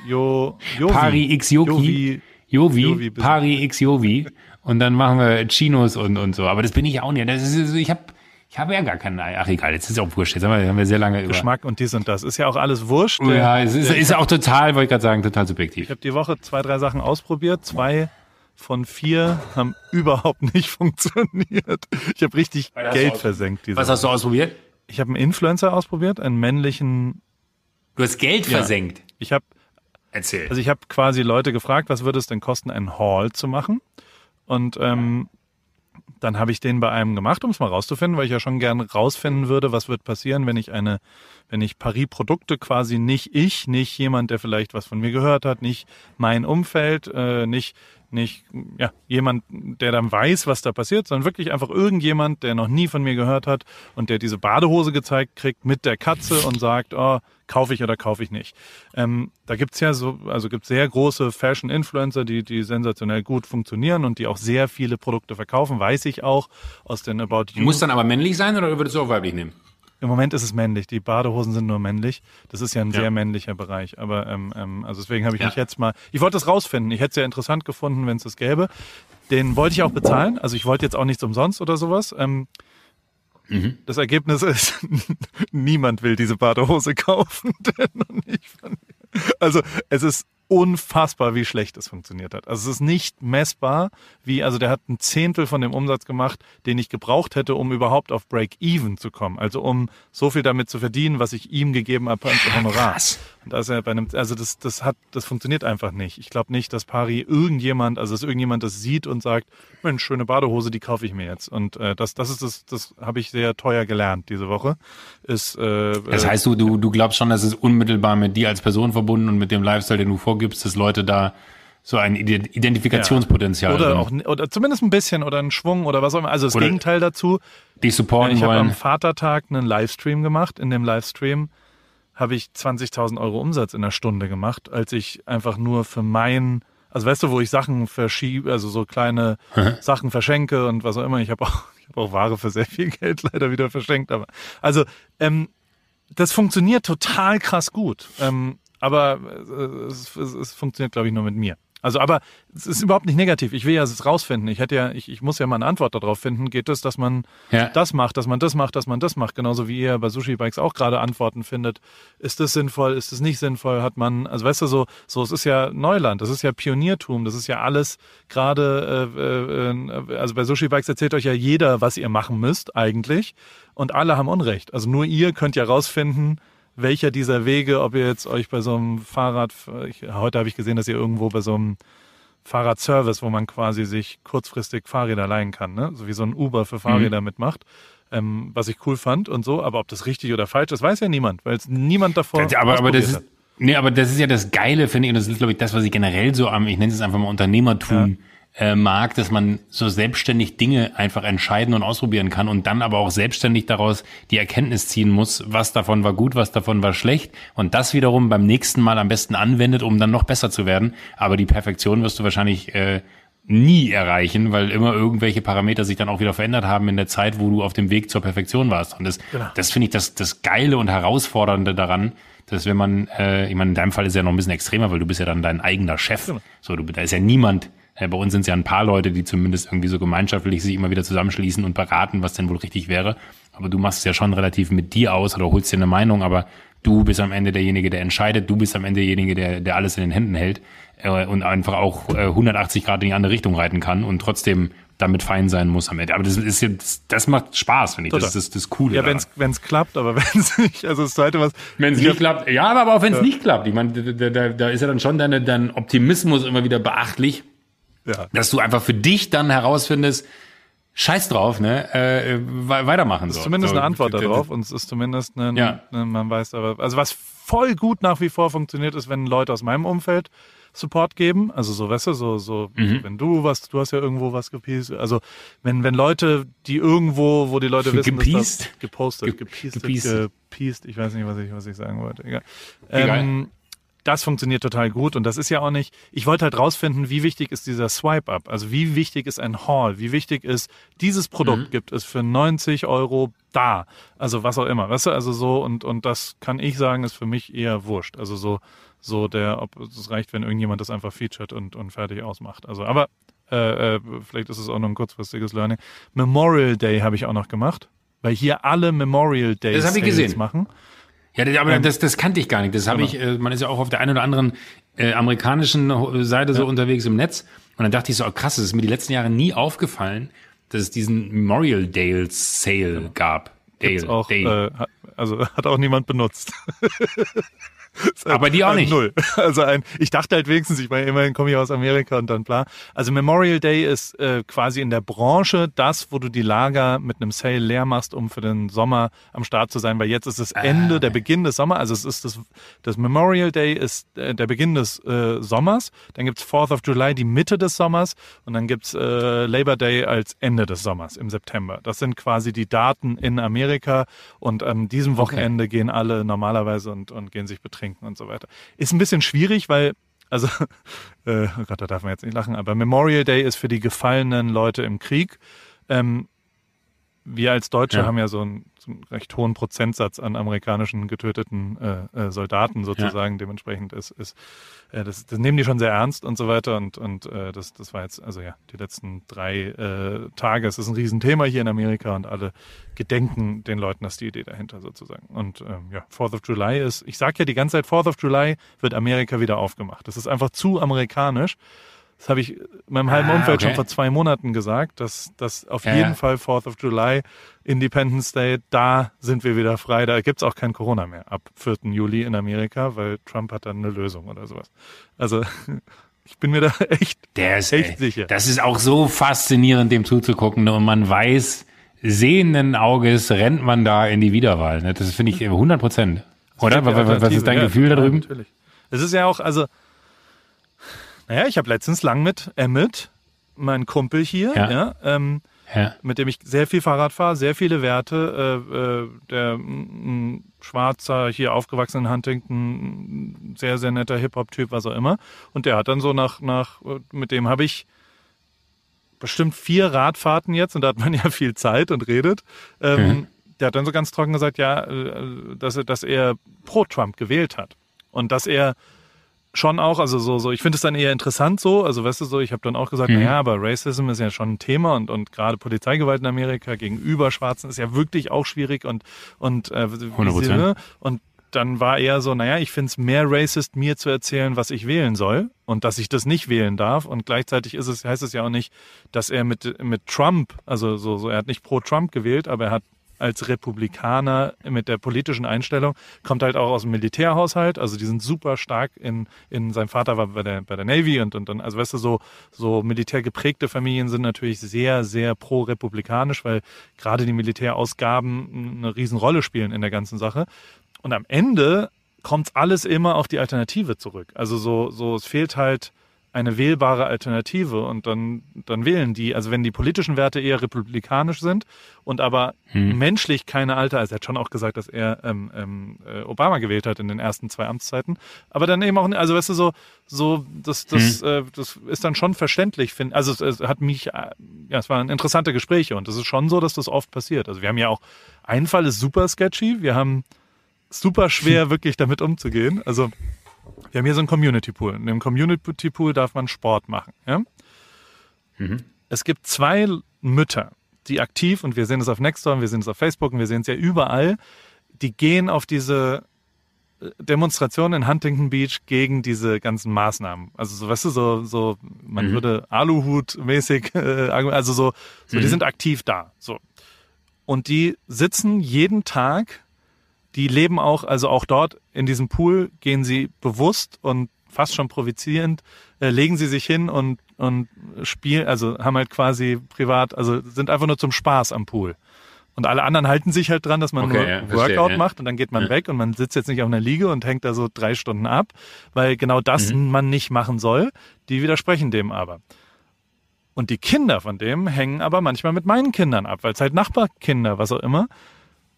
Jo, Jovi. Pari X Yoki. Jovi. Jovi, Jovi. Pari X Jovi. Und dann machen wir Chinos und, und so. Aber das bin ich auch nicht. Das ist, ich habe ich hab ja gar keinen. Ach egal, jetzt ist auch wurscht. Jetzt haben wir, haben wir sehr lange über. Geschmack und dies und das. Ist ja auch alles wurscht. Ja, es ist, ist auch total, wollte ich gerade sagen, total subjektiv. Ich habe die Woche zwei, drei Sachen ausprobiert. Zwei von vier haben überhaupt nicht funktioniert. Ich habe richtig Was Geld versenkt. Diese Was hast du ausprobiert? ich habe einen Influencer ausprobiert, einen männlichen. Du hast Geld Ja. versenkt. Ich habe Erzähl. also ich habe quasi Leute gefragt, was würde es denn kosten, einen Haul zu machen? Und ähm, dann habe ich den bei einem gemacht, um es mal rauszufinden, weil ich ja schon gern rausfinden würde, was wird passieren, wenn ich eine, wenn ich Paris-Produkte quasi nicht ich, nicht jemand, der vielleicht was von mir gehört hat, nicht mein Umfeld, äh, nicht nicht ja, jemand, der dann weiß, was da passiert, sondern wirklich einfach irgendjemand, der noch nie von mir gehört hat und der diese Badehose gezeigt kriegt mit der Katze und sagt, oh, kaufe ich oder kaufe ich nicht. Ähm, da gibt's ja so, also gibt's sehr große Fashion-Influencer, die, die sensationell gut funktionieren und die auch sehr viele Produkte verkaufen, weiß ich auch aus den About You. Muss dann aber männlich sein oder würdest du auch weiblich nehmen? Im Moment ist es männlich. Die Badehosen sind nur männlich. Das ist ja ein Ja. sehr männlicher Bereich. Aber ähm, ähm, also deswegen habe ich Ja. mich jetzt mal. Ich wollte das rausfinden. Ich hätte es ja interessant gefunden, wenn es das gäbe. Den wollte ich auch bezahlen. Also ich wollte jetzt auch nichts umsonst oder sowas. Ähm, Mhm. Das Ergebnis ist, niemand will diese Badehose kaufen. Also es ist unfassbar, wie schlecht es funktioniert hat. Also es ist nicht messbar, wie, also der hat ein Zehntel von dem Umsatz gemacht, den ich gebraucht hätte, um überhaupt auf Break-Even zu kommen. Also um so viel damit zu verdienen, was ich ihm gegeben habe als Honorar. krass. Und er bei einem, also das, das hat, das funktioniert einfach nicht. Ich glaube nicht, dass Pari irgendjemand, also dass irgendjemand das sieht und sagt, Mensch, schöne Badehose, die kaufe ich mir jetzt. Und äh, das, das ist das, das habe ich sehr teuer gelernt diese Woche. Ist, äh, Das heißt, du, du, du glaubst schon, dass es unmittelbar mit dir als Person verbunden und mit dem Lifestyle, den du vorgibst, dass Leute da so ein Ide- Identifikationspotenzial oder drin, auch oder zumindest ein bisschen oder ein Schwung oder was auch immer. Also das Oder- Gegenteil dazu. dich supporten Ich habe am wollen. Vatertag einen Livestream gemacht. In dem Livestream habe ich 20.000 Euro Umsatz in der Stunde gemacht, als ich einfach nur für mein, also weißt du, wo ich Sachen verschiebe, also so kleine Sachen verschenke und was auch immer. Ich habe auch, ich habe auch Ware für sehr viel Geld leider wieder verschenkt. Aber also ähm, das funktioniert total krass gut. Ähm, aber äh, es, es, es funktioniert, glaube ich, nur mit mir. Also, aber es ist überhaupt nicht negativ. Ich will ja es rausfinden. Ich hätte ja, ich, ich muss ja mal eine Antwort darauf finden. Geht es, dass man Ja. das macht, dass man das macht, dass man das macht, genauso wie ihr bei Sushi Bikes auch gerade Antworten findet. Ist das sinnvoll? Ist das nicht sinnvoll? Hat man, also weißt du so, so es ist ja Neuland, das ist ja Pioniertum, das ist ja alles gerade, äh, äh, also bei Sushi Bikes erzählt euch ja jeder, was ihr machen müsst eigentlich, und alle haben Unrecht. Also nur ihr könnt ja rausfinden, welcher dieser Wege, ob ihr jetzt euch bei so einem Fahrrad, ich, heute habe ich gesehen, dass ihr irgendwo bei so einem Fahrradservice, wo man quasi sich kurzfristig Fahrräder leihen kann, ne? So wie so ein Uber für Fahrräder Mhm. mitmacht. Ähm, was ich cool fand und so, aber ob das richtig oder falsch ist, weiß ja niemand, weil es niemand davor Das, aber, aber das ist, nee, aber das ist ja das Geile, finde ich, und das ist, glaube ich, das, was ich generell so am, ich nenne es einfach mal Unternehmertum äh, mag, dass man so selbstständig Dinge einfach entscheiden und ausprobieren kann und dann aber auch selbstständig daraus die Erkenntnis ziehen muss, was davon war gut, was davon war schlecht und das wiederum beim nächsten Mal am besten anwendet, um dann noch besser zu werden. Aber die Perfektion wirst du wahrscheinlich äh, nie erreichen, weil immer irgendwelche Parameter sich dann auch wieder verändert haben in der Zeit, wo du auf dem Weg zur Perfektion warst. Und das, Genau. das finde ich das, das Geile und Herausfordernde daran, dass wenn man, äh, ich meine, in deinem Fall ist es ja noch ein bisschen extremer, weil du bist ja dann dein eigener Chef. Genau. So, du, da ist ja niemand, äh, bei uns sind es ja ein paar Leute, die zumindest irgendwie so gemeinschaftlich sich immer wieder zusammenschließen und beraten, was denn wohl richtig wäre. Aber du machst es ja schon relativ mit dir aus oder holst dir eine Meinung, aber du bist am Ende derjenige, der entscheidet, du bist am Ende derjenige, der, der alles in den Händen hält äh, und einfach auch äh, 180 Grad in die andere Richtung reiten kann und trotzdem damit fein sein muss am Ende. Aber das ist jetzt, das macht Spaß, finde ich. Das ist das, Coole. Ja, wenn's wenn's klappt, aber wenn's nicht, also das zweite was. Wenn es ich nicht klappt, ja, aber auch wenn es nicht klappt. Ich meine, da, da, da ist ja dann schon deine, dein Optimismus immer wieder beachtlich, Ja. dass du einfach für dich dann herausfindest, scheiß drauf, ne, äh, we- weitermachen Das so. ist zumindest so, eine Antwort darauf und es ist zumindest ein, Ja. ne, man weiß aber, also was voll gut nach wie vor funktioniert, ist, wenn Leute aus meinem Umfeld Support geben, also so, weißt du, so, so, Mhm. so wenn du was, du hast ja irgendwo was gepiest, also wenn, wenn Leute, die irgendwo, wo die Leute wissen, dass Gepiest? das gepostet, Ge- gepiestet, gepiestet. gepiest, ich weiß nicht, was ich, was ich sagen wollte, egal. Egal. Das funktioniert total gut und das ist ja auch nicht, ich wollte halt rausfinden, wie wichtig ist dieser Swipe-Up, also wie wichtig ist ein Haul, wie wichtig ist, dieses Produkt gibt es für 90 Euro da, also was auch immer, weißt du, also so und, und das kann ich sagen, ist für mich eher wurscht, also so, so der, ob es reicht, wenn irgendjemand das einfach featured und, und fertig ausmacht, also aber äh, äh, vielleicht ist es auch noch ein kurzfristiges Learning. Memorial Day habe ich auch noch gemacht, weil hier alle Memorial Day Das ich gesehen. machen. Ja, aber das, das kannte ich gar nicht. Das habe Genau. ich, äh, man ist ja auch auf der einen oder anderen äh, amerikanischen Seite so unterwegs im Netz. Und dann dachte ich so, oh, krass, es ist mir die letzten Jahre nie aufgefallen, dass es diesen Memorial Dale Sale gab. Dale, Gibt's auch, Dale. äh, also hat auch niemand benutzt. Aber die auch nicht. Null. Also ein, ich dachte halt wenigstens, ich meine, immerhin komme ich aus Amerika und dann bla. Also Memorial Day ist äh, quasi in der Branche das, wo du die Lager mit einem Sale leer machst, um für den Sommer am Start zu sein, weil jetzt ist das Ah, Ende, der Beginn des Sommers. Also es ist das, das Memorial Day ist äh, der Beginn des äh, Sommers. Dann gibt's Fourth of July, die Mitte des Sommers. Und dann gibt's äh, Labor Day als Ende des Sommers im September. Das sind quasi die Daten in Amerika. Und an diesem Wochenende gehen alle normalerweise und, und gehen sich betrinken und so weiter. Ist ein bisschen schwierig, weil, also, äh, oh Gott, da darf man jetzt nicht lachen, aber Memorial Day ist für die gefallenen Leute im Krieg. Ähm, wir als Deutsche Ja. haben ja so einen, so einen recht hohen Prozentsatz an amerikanischen getöteten äh, äh, Soldaten sozusagen. Dementsprechend ist, ist äh, das, das nehmen die schon sehr ernst und so weiter. Und, und äh, das, das war jetzt, also ja, die letzten drei äh, Tage, es ist ein Riesenthema hier in Amerika und alle gedenken den Leuten, das ist die Idee dahinter sozusagen. Und ähm, ja, Fourth of July ist, ich sag ja die ganze Zeit, Fourth of July wird Amerika wieder aufgemacht. Das ist einfach zu amerikanisch. Das habe ich meinem halben Ah, Umfeld okay. schon vor zwei Monaten gesagt, dass, dass auf Ja, jeden ja. Fall Fourth of July, Independence Day, da sind wir wieder frei. Da gibt's auch kein Corona mehr ab 4. Juli in Amerika, weil Trump hat dann eine Lösung oder sowas. Also ich bin mir da echt, Der ist echt ey, sicher. Das ist auch so faszinierend, dem zuzugucken. Ne? Und man weiß, sehenden Auges rennt man da in die Wiederwahl. Ne? Das finde ich 100 Prozent. Oder? Was, ist dein ja, Gefühl da drüben? Natürlich. Es ist ja auch, also, naja, ich habe letztens lang mit Emmett, mein Kumpel hier, Ja. ja, ähm, Ja. mit dem ich sehr viel Fahrrad fahre, sehr viele Werte. Äh, äh, der mm, schwarzer, hier aufgewachsen in Huntington, sehr, sehr netter Hip-Hop-Typ, was auch immer. Und der hat dann so nach, nach äh, mit dem habe ich bestimmt vier Radfahrten jetzt und da hat man ja viel Zeit und redet. Ähm, Mhm. Der hat dann so ganz trocken gesagt, ja, äh, dass er, dass er pro Trump gewählt hat. Und dass er schon auch, also so, so, ich finde es dann eher interessant so, also weißt du so, ich habe dann auch gesagt, Mhm. naja, aber Racism ist ja schon ein Thema und, und gerade Polizeigewalt in Amerika gegenüber Schwarzen ist ja wirklich auch schwierig und, und, äh, wie 100%. sie, ne? und dann war er so, naja, ich finde es mehr racist, mir zu erzählen, was ich wählen soll und dass ich das nicht wählen darf. Und gleichzeitig ist es, heißt es ja auch nicht, dass er mit, mit Trump, also so, so, er hat nicht pro Trump gewählt, aber er hat als Republikaner mit der politischen Einstellung, kommt halt auch aus dem Militärhaushalt, also die sind super stark in, in sein Vater war bei der, bei der Navy und, und dann, also weißt du, so, so militärgeprägte Familien sind natürlich sehr, sehr pro-republikanisch, weil gerade die Militärausgaben eine Riesenrolle spielen in der ganzen Sache. Und am Ende kommt alles immer auf die Alternative zurück. Also so, so, es fehlt halt, eine wählbare Alternative und dann, dann wählen die, also wenn die politischen Werte eher republikanisch sind und aber hm. menschlich keine alte, also er hat schon auch gesagt, dass er ähm, ähm, äh, Obama gewählt hat in den ersten zwei Amtszeiten, aber dann eben auch, also weißt du, so, so das, das, hm. äh, das ist dann schon verständlich, finde also es, es hat mich, äh, ja, es waren interessante Gespräche und es ist schon so, dass das oft passiert. Also wir haben ja auch, ein Fall ist super sketchy, wir haben super schwer wirklich damit umzugehen, also wir haben hier so einen Community Pool. In dem Community Pool darf man Sport machen. Ja? Mhm. Es gibt zwei Mütter, die aktiv, und wir sehen es auf Nextdoor, wir sehen es auf Facebook und wir sehen es ja überall, die gehen auf diese äh, Demonstrationen in Huntington Beach gegen diese ganzen Maßnahmen. Also so, weißt du, so, so man mhm. würde Aluhut-mäßig, äh, also so, so mhm. die sind aktiv da. So. Und die sitzen jeden Tag die leben auch, also auch dort in diesem Pool gehen sie bewusst und fast schon provozierend, äh, legen sie sich hin und, und spielen, also haben halt quasi privat, also sind einfach nur zum Spaß am Pool. Und alle anderen halten sich halt dran, dass man okay, nur ja, Workout ja. macht und dann geht man ja. weg und man sitzt jetzt nicht auf einer Liege und hängt da so drei Stunden ab, weil genau das mhm. man nicht machen soll. Die widersprechen dem aber. Und die Kinder von dem hängen aber manchmal mit meinen Kindern ab, weil es halt Nachbarkinder, was auch immer.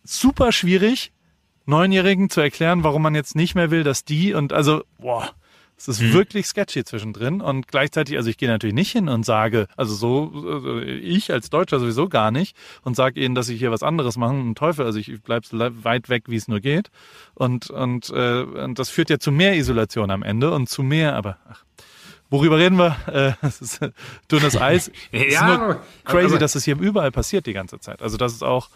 Super schwierig, Neunjährigen zu erklären, warum man jetzt nicht mehr will, dass die und also, boah, es ist mhm. wirklich sketchy zwischendrin und gleichzeitig, also ich gehe natürlich nicht hin und sage, also so, also ich als Deutscher sowieso gar nicht und sage ihnen, dass ich hier was anderes machen, einen Teufel, also ich bleibe so weit weg, wie es nur geht und und, äh, und das führt ja zu mehr Isolation am Ende und zu mehr, aber ach, Worüber reden wir? Äh, es ist dünnes Eis. Es ja, ist nur crazy, dass es hier überall passiert die ganze Zeit. Also das ist auch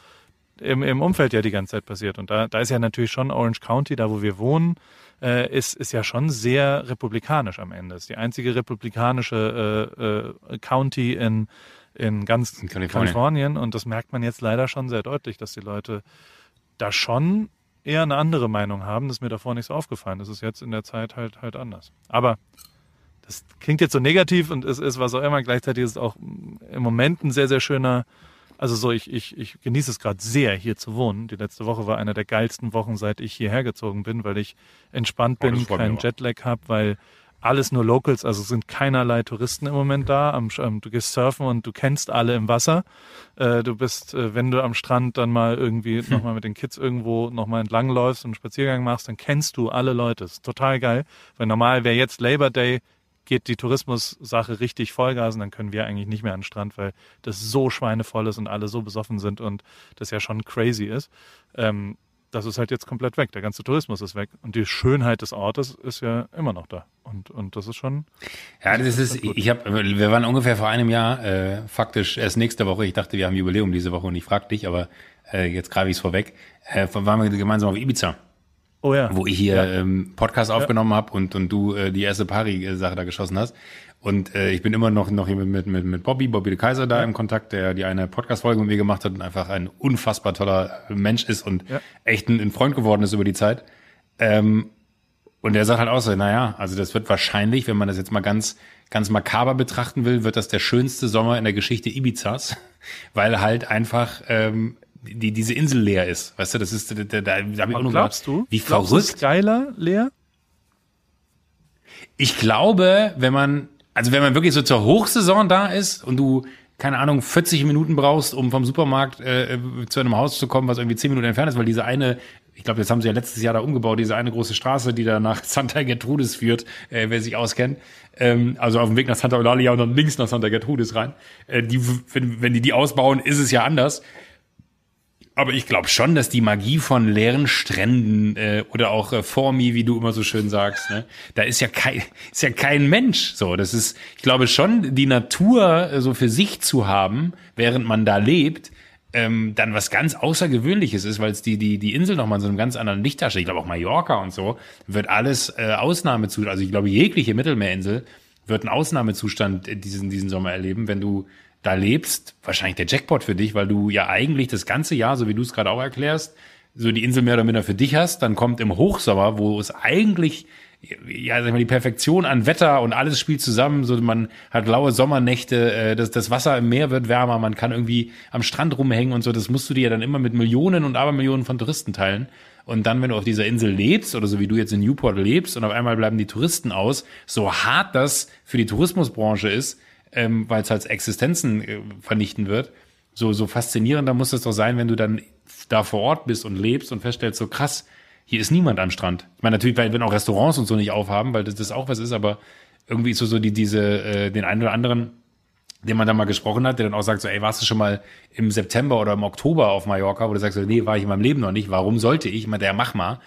im, im Umfeld ja die ganze Zeit passiert. Und da, da ist ja natürlich schon Orange County, da wo wir wohnen, äh, ist, ist ja schon sehr republikanisch am Ende. Ist die einzige republikanische äh, äh, County in, in ganz in Kalifornien. Kalifornien. Und das merkt man jetzt leider schon sehr deutlich, dass die Leute da schon eher eine andere Meinung haben. Das ist mir davor nicht so aufgefallen. Das ist jetzt in der Zeit halt halt anders. Aber das klingt jetzt so negativ und es ist was auch immer. Gleichzeitig ist es auch im Moment ein sehr, sehr schöner also so, ich, ich, ich genieße es gerade sehr, hier zu wohnen. Die letzte Woche war eine der geilsten Wochen, seit ich hierher gezogen bin, weil ich entspannt bin, oh, keinen Jetlag habe, weil alles nur Locals, also sind keinerlei Touristen im Moment da. Am, ähm, du gehst surfen und du kennst alle im Wasser. Äh, du bist, äh, wenn du am Strand dann mal irgendwie hm. nochmal mit den Kids irgendwo nochmal entlang läufst und einen Spaziergang machst, dann kennst du alle Leute. Das ist total geil. Weil normal wäre jetzt Labor Day, geht die Tourismus-Sache richtig Vollgas und dann können wir eigentlich nicht mehr an den Strand, weil das so schweinevoll ist und alle so besoffen sind und das ja schon crazy ist. Ähm, das ist halt jetzt komplett weg. Der ganze Tourismus ist weg. Und die Schönheit des Ortes ist ja immer noch da. Und, und das ist schon. Ja, das, das ist, ich habe, wir waren ungefähr vor einem Jahr, äh, faktisch erst nächste Woche. Ich dachte, wir haben Jubiläum diese Woche und ich frag dich, aber äh, jetzt greife ich es vorweg. Äh, waren wir gemeinsam auf Ibiza. Oh ja. Wo ich hier ja. ähm, Podcast aufgenommen ja. habe und, und du äh, die erste Pari-Sache da geschossen hast. Und äh, ich bin immer noch, noch hier mit, mit, mit Bobby, Bobby de Kaiser da ja. im Kontakt, der die eine Podcast-Folge mit mir gemacht hat und einfach ein unfassbar toller Mensch ist und echt ein, ein Freund geworden ist über die Zeit. Ähm, und der sagt halt auch so, naja, also das wird wahrscheinlich, wenn man das jetzt mal ganz, ganz makaber betrachten will, wird das der schönste Sommer in der Geschichte Ibizas, weil halt einfach ähm, die diese Insel leer ist. Weißt du, das ist da, da, da habe ich auch nur glaubst gedacht, du? Wie glaubst verrückt. Du Skyler leer? Ich glaube, wenn man also wenn man wirklich so zur Hochsaison da ist und du keine Ahnung 40 Minuten brauchst, um vom Supermarkt äh, zu einem Haus zu kommen, was irgendwie 10 Minuten entfernt ist, weil diese eine ich glaube, jetzt haben sie ja letztes Jahr da umgebaut, diese eine große Straße, die da nach Santa Gertrudis führt, äh, wer sich auskennt. Ähm, also auf dem Weg nach Santa Eulalia und dann links nach Santa Gertrudis rein. Äh, die, wenn, wenn die die ausbauen, ist es ja anders. Aber ich glaube schon, dass die Magie von leeren Stränden äh, oder auch äh, Formi, wie du immer so schön sagst, ne, da ist ja kein ist ja kein Mensch. So, das ist, ich glaube schon, die Natur äh, so für sich zu haben, während man da lebt, ähm, dann was ganz Außergewöhnliches ist, weil es die die die Insel nochmal in so einem ganz anderen Licht darstellt. Ich glaube auch Mallorca und so wird alles äh, Ausnahmezustand. Also ich glaube jegliche Mittelmeerinsel wird einen Ausnahmezustand diesen diesen Sommer erleben, wenn du da lebst, wahrscheinlich der Jackpot für dich, weil du ja eigentlich das ganze Jahr, so wie du es gerade auch erklärst, so die Insel mehr oder minder für dich hast. Dann kommt im Hochsommer, wo es eigentlich ja, sag ich mal, die Perfektion an Wetter und alles spielt zusammen. So, man hat laue Sommernächte, äh, das, das Wasser im Meer wird wärmer, man kann irgendwie am Strand rumhängen und so. Das musst du dir ja dann immer mit Millionen und Abermillionen von Touristen teilen. Und dann, wenn du auf dieser Insel lebst oder so wie du jetzt in Newport lebst und auf einmal bleiben die Touristen aus, so hart das für die Tourismusbranche ist, ähm, weil es halt Existenzen äh, vernichten wird, so, so faszinierender muss es doch sein, wenn du dann da vor Ort bist und lebst und feststellst, so krass, hier ist niemand am Strand. Ich meine, natürlich, weil wenn auch Restaurants und so nicht aufhaben, weil das, das auch was ist, aber irgendwie ist so, so die, diese, äh, den einen oder anderen, den man da mal gesprochen hat, der dann auch sagt, so, ey, warst du schon mal im September oder im Oktober auf Mallorca, wo du sagst, so, nee, war ich in meinem Leben noch nicht, warum sollte ich? Ich meine, der mach mal,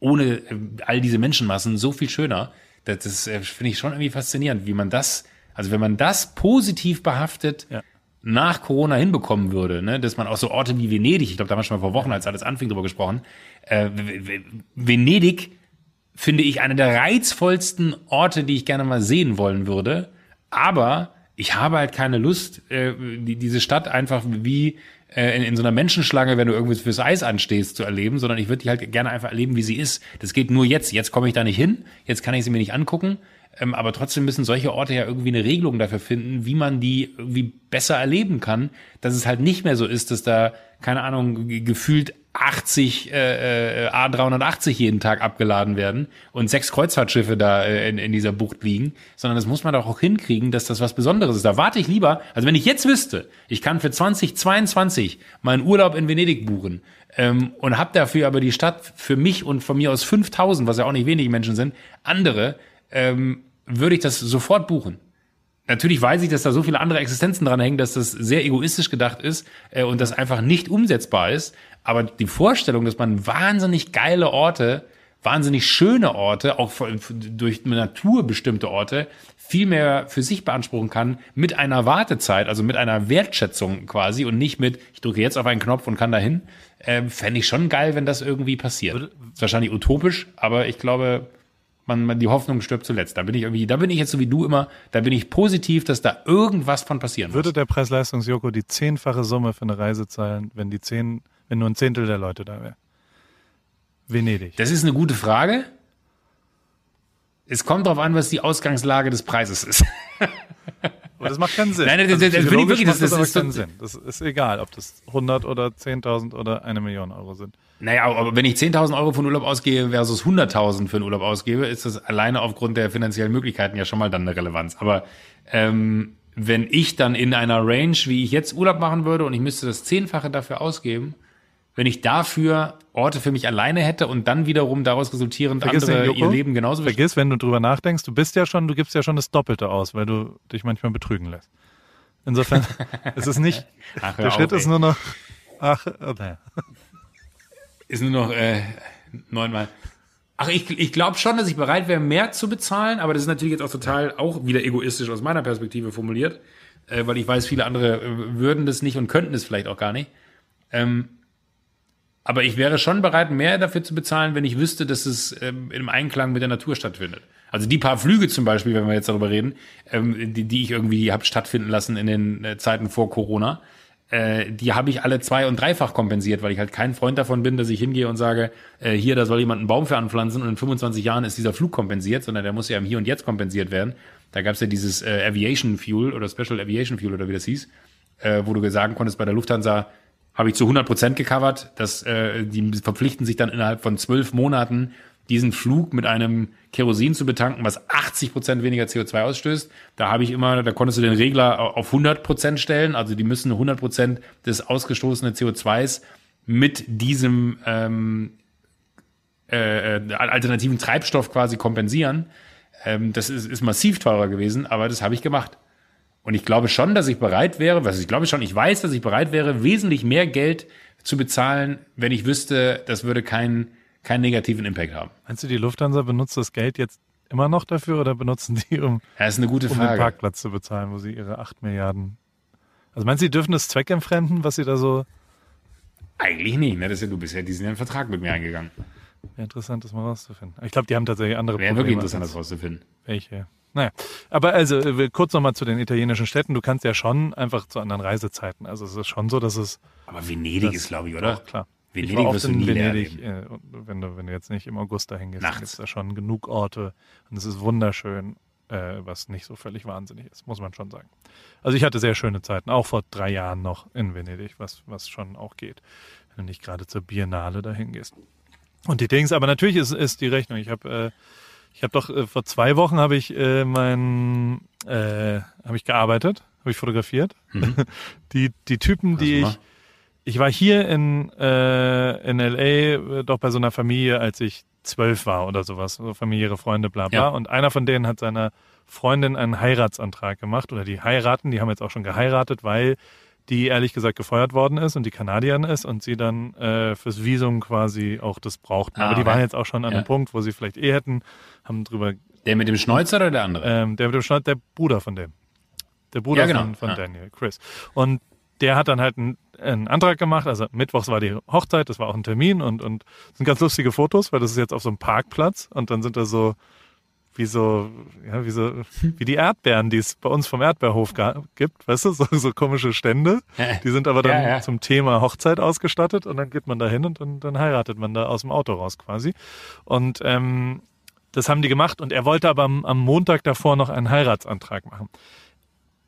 ohne äh, all diese Menschenmassen, so viel schöner. Das, das äh, finde ich schon irgendwie faszinierend, wie man das, also wenn man das positiv behaftet, Ja. nach Corona hinbekommen würde, ne, dass man auch so Orte wie Venedig, ich glaube, da haben wir schon mal vor Wochen, als alles anfing, drüber gesprochen, äh, Venedig finde ich einer der reizvollsten Orte, die ich gerne mal sehen wollen würde, aber ich habe halt keine Lust, äh, die, diese Stadt einfach wie äh, in, in so einer Menschenschlange, wenn du irgendwie fürs Eis anstehst, zu erleben, sondern ich würde die halt gerne einfach erleben, wie sie ist. Das geht nur jetzt. Jetzt komme ich da nicht hin, jetzt kann ich sie mir nicht angucken. Ähm, aber trotzdem müssen solche Orte ja irgendwie eine Regelung dafür finden, wie man die irgendwie besser erleben kann, dass es halt nicht mehr so ist, dass da, keine Ahnung, ge- gefühlt 80 äh, äh, A380 jeden Tag abgeladen werden und sechs Kreuzfahrtschiffe da äh, in, in dieser Bucht liegen, sondern das muss man doch auch hinkriegen, dass das was Besonderes ist. Da warte ich lieber, also wenn ich jetzt wüsste, ich kann für 2022 meinen Urlaub in Venedig buchen ähm, und habe dafür aber die Stadt für mich und von mir aus 5000, was ja auch nicht wenige Menschen sind, andere, ähm, würde ich das sofort buchen. Natürlich weiß ich, dass da so viele andere Existenzen dran hängen, dass das sehr egoistisch gedacht ist äh, und das einfach nicht umsetzbar ist. Aber die Vorstellung, dass man wahnsinnig geile Orte, wahnsinnig schöne Orte, auch durch Natur bestimmte Orte, viel mehr für sich beanspruchen kann mit einer Wartezeit, also mit einer Wertschätzung quasi und nicht mit, ich drücke jetzt auf einen Knopf und kann dahin, äh, fände ich schon geil, wenn das irgendwie passiert. Ist wahrscheinlich utopisch, aber ich glaube, man, man, die Hoffnung stirbt zuletzt. Da bin ich irgendwie, da bin ich jetzt so wie du immer, da bin ich positiv, dass da irgendwas von passieren Würde muss. der Preis-Leistungs-Joko die zehnfache Summe für eine Reise zahlen, wenn die zehn, wenn nur ein Zehntel der Leute da wäre? Venedig. Das ist eine gute Frage. Es kommt darauf an, was die Ausgangslage des Preises ist. Aber das macht keinen Sinn. Nein, das- das- das finde ich psychologisch wirklich, das- das aber ist so- keinen Sinn. Das ist egal, ob das 100 oder 10.000 oder eine Million Euro sind. Naja, aber wenn ich 10.000 Euro für einen Urlaub ausgebe versus 100.000 für einen Urlaub ausgebe, ist das alleine aufgrund der finanziellen Möglichkeiten ja schon mal dann eine Relevanz. Aber ähm, wenn ich dann in einer Range, wie ich jetzt Urlaub machen würde und ich müsste das Zehnfache dafür ausgeben, wenn ich dafür Orte für mich alleine hätte und dann wiederum daraus resultierend Vergiss andere Joko. ihr Leben genauso Vergiss, wenn du drüber nachdenkst, du bist ja schon, du gibst ja schon das Doppelte aus, weil du dich manchmal betrügen lässt. Insofern, es ist nicht, Ach, der Schritt auf, ist ey. nur noch, ach, naja. ist nur noch äh, neunmal. Ach, ich, ich glaube schon, dass ich bereit wäre, mehr zu bezahlen, aber das ist natürlich jetzt auch total auch wieder egoistisch aus meiner Perspektive formuliert, äh, weil ich weiß, viele andere äh, würden das nicht und könnten es vielleicht auch gar nicht. Ähm, aber ich wäre schon bereit, mehr dafür zu bezahlen, wenn ich wüsste, dass es ähm, im Einklang mit der Natur stattfindet. Also die paar Flüge zum Beispiel, wenn wir jetzt darüber reden, ähm, die, die ich irgendwie habe stattfinden lassen in den äh, Zeiten vor Corona, äh, die habe ich alle zwei- und dreifach kompensiert, weil ich halt kein Freund davon bin, dass ich hingehe und sage, äh, hier, da soll jemand einen Baum für anpflanzen und in 25 Jahren ist dieser Flug kompensiert, sondern der muss ja im Hier und Jetzt kompensiert werden. Da gab es ja dieses äh, Aviation Fuel oder Special Aviation Fuel oder wie das hieß, äh, wo du sagen konntest, bei der Lufthansa habe ich zu 100 Prozent gecovert, dass äh, die verpflichten sich dann innerhalb von zwölf Monaten diesen Flug mit einem Kerosin zu betanken, was 80 Prozent weniger CO2 ausstößt. Da habe ich immer, da konntest du den Regler auf 100 Prozent stellen, also die müssen 100 Prozent des ausgestoßenen CO2s mit diesem ähm, äh, äh, alternativen Treibstoff quasi kompensieren. Ähm, das ist, ist massiv teurer gewesen, aber das habe ich gemacht. Und ich glaube schon, dass ich bereit wäre, was ich glaube schon, ich weiß, dass ich bereit wäre, wesentlich mehr Geld zu bezahlen, wenn ich wüsste, das würde keinen keinen negativen Impact haben. Meinst du, die Lufthansa benutzt das Geld jetzt immer noch dafür oder benutzen die, um, Das ist eine gute um den Frage. Parkplatz zu bezahlen, wo sie ihre 8 Milliarden. Also meinst du, die dürfen das zweckentfremden, was sie da so. Eigentlich nicht, ne? Das ist ja, du bist ja diesen Vertrag mit mir eingegangen. Wäre interessant, das mal rauszufinden. Ich glaube, die haben tatsächlich andere Wäre Probleme. wirklich interessant, das rauszufinden. Welche? Naja, aber also äh, kurz nochmal zu den italienischen Städten. Du kannst ja schon einfach zu anderen Reisezeiten. Also es ist schon so, dass es Aber Venedig ist, glaube ich, oder? Doch, klar. Venedig ich war oft wirst du in Venedig, äh, wenn du, wenn du jetzt nicht im August dahin gehst, gibt es da schon genug Orte und es ist wunderschön, äh, was nicht so völlig wahnsinnig ist, muss man schon sagen. Also ich hatte sehr schöne Zeiten, auch vor drei Jahren noch in Venedig, was, was schon auch geht, wenn du nicht gerade zur Biennale dahin gehst. Und die Dings, aber natürlich ist, ist die Rechnung. Ich habe äh, ich habe doch äh, vor zwei Wochen habe ich äh, mein äh, habe ich gearbeitet, habe ich fotografiert. Die die Typen, die Was ich ich war hier in, äh, in LA äh, doch bei so einer Familie, als ich zwölf war oder sowas, so familiäre Freunde, bla bla. Ja. Und einer von denen hat seiner Freundin einen Heiratsantrag gemacht oder die heiraten, die haben jetzt auch schon geheiratet, weil die ehrlich gesagt gefeuert worden ist und die Kanadierin ist und sie dann äh, fürs Visum quasi auch das brauchten. Ah, Aber die okay. waren jetzt auch schon an Ja. einem Punkt, wo sie vielleicht eh hätten, haben drüber, Der mit dem Schnäuzer oder der andere? ähm, der mit dem Schneid, der Bruder von dem. Der Bruder Ja, genau. von, von Ja. Daniel, Chris. Und der hat dann halt einen, einen Antrag gemacht, also mittwochs war die Hochzeit, das war auch ein Termin und, und sind ganz lustige Fotos, weil das ist jetzt auf so einem Parkplatz und dann sind da so, wie so, ja, wie so, wie die Erdbeeren, die es bei uns vom Erdbeerhof gibt, weißt du, so, so komische Stände. Die sind aber dann Ja, ja. zum Thema Hochzeit ausgestattet und dann geht man da hin und dann, dann heiratet man da aus dem Auto raus quasi. Und ähm, das haben die gemacht und er wollte aber am, am Montag davor noch einen Heiratsantrag machen.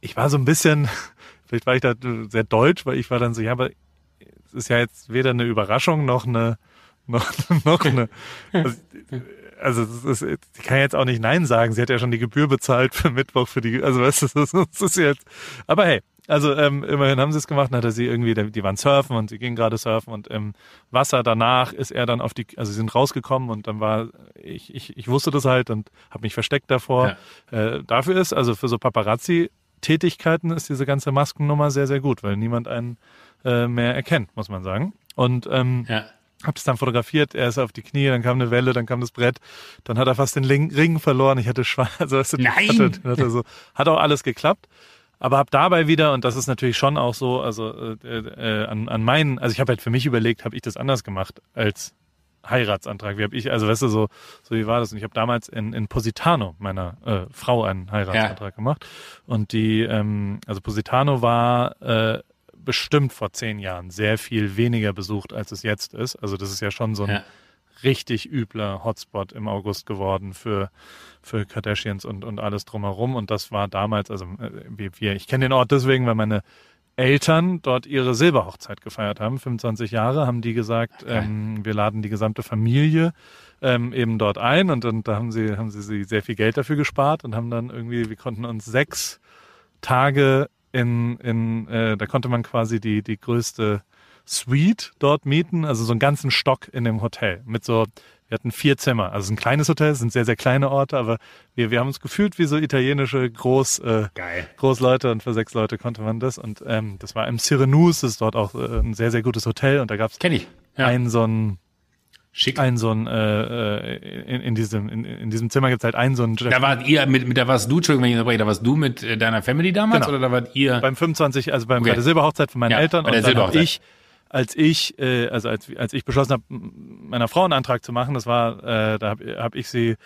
Ich war so ein bisschen, vielleicht war ich da sehr deutsch, weil ich war dann so, ja, aber es ist ja jetzt weder eine Überraschung noch eine, noch, noch eine, also, also es ist, ich kann jetzt auch nicht Nein sagen. Sie hat ja schon die Gebühr bezahlt für Mittwoch für die, also weißt du, das ist, das ist jetzt, aber hey, also ähm, immerhin haben sie es gemacht, dann hatte sie irgendwie, die waren surfen und sie ging gerade surfen und im Wasser danach ist er dann auf die, also sie sind rausgekommen und dann war, ich, ich, ich wusste das halt und habe mich versteckt davor. Äh, dafür ist, also für so Paparazzi-Tätigkeiten ist diese ganze Maskennummer sehr, sehr gut, weil niemand einen äh, mehr erkennt, muss man sagen. Und ähm, ja. Hab das dann fotografiert, er ist auf die Knie, dann kam eine Welle, dann kam das Brett, dann hat er fast den Ring verloren, ich hatte schwarz, also weißt du, Nein! Hatte, hatte so, hat auch alles geklappt, aber hab dabei wieder, und das ist natürlich schon auch so, also äh, äh, an, an meinen, also ich habe halt für mich überlegt, habe ich das anders gemacht als Heiratsantrag, wie habe ich, also weißt du, so, so wie war das? Und ich habe damals in, in Positano meiner äh, Frau einen Heiratsantrag gemacht und die, ähm, also Positano war äh, bestimmt vor zehn Jahren sehr viel weniger besucht, als es jetzt ist. Also das ist ja schon so ein Ja. richtig übler Hotspot im August geworden für, für Kardashians und, und alles drumherum. Und das war damals, also äh, wir, ich kenne den Ort deswegen, weil meine Eltern dort ihre Silberhochzeit gefeiert haben, 25 Jahre, haben die gesagt, ähm, wir laden die gesamte Familie ähm, eben dort ein und dann da haben sie, haben sie sehr viel Geld dafür gespart und haben dann irgendwie, wir konnten uns sechs Tage in, in äh, da konnte man quasi die, die größte Suite dort mieten, also so einen ganzen Stock in dem Hotel mit so, wir hatten vier Zimmer, also es ist ein kleines Hotel, es sind sehr, sehr kleine Orte, aber wir, wir haben uns gefühlt wie so italienische Groß, äh, Geil. Großleute und für sechs Leute konnte man das und ähm, das war im Cyrenus, das ist dort auch äh, ein sehr, sehr gutes Hotel und da gab es Kenn ich. Ja. ein so ein Schick. ein so ein äh, äh, in, in diesem in, in diesem Zimmer gibt's halt einen so ein Da wart ihr mit, mit da warst du, Entschuldigung, wenn ich unterbreche, da warst du mit äh, deiner Family damals Genau. oder da wart ihr? beim 25, also beim, Okay. bei der Silberhochzeit von meinen Ja, Eltern und dann hab ich, als ich, äh, also als, als ich beschlossen habe, meiner Frau einen Antrag zu machen, das war, äh, da habe hab ich sie,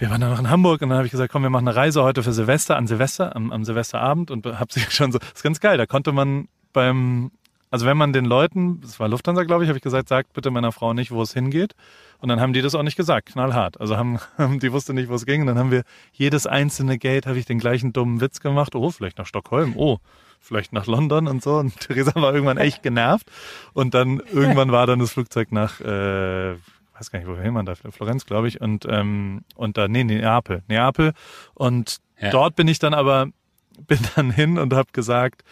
wir waren dann noch in Hamburg und dann habe ich gesagt, komm, wir machen eine Reise heute für Silvester, an Silvester, am, am Silvesterabend und habe sie schon so, das ist ganz geil, da konnte man beim, also wenn man den Leuten, das war Lufthansa, glaube ich, habe ich gesagt, sagt bitte meiner Frau nicht, wo es hingeht. Und dann haben die das auch nicht gesagt, knallhart. Also haben, die wusste nicht, wo es ging. Und dann haben wir jedes einzelne Gate, habe ich den gleichen dummen Witz gemacht. Oh, vielleicht nach Stockholm. Oh, vielleicht nach London und so. Und Theresa war irgendwann echt genervt. Und dann irgendwann war dann das Flugzeug nach, äh, weiß gar nicht, wohin man da, Florenz, glaube ich. Und ähm, und da, nee, Neapel, Neapel. Und Ja. dort bin ich dann aber, bin dann hin und habe gesagt,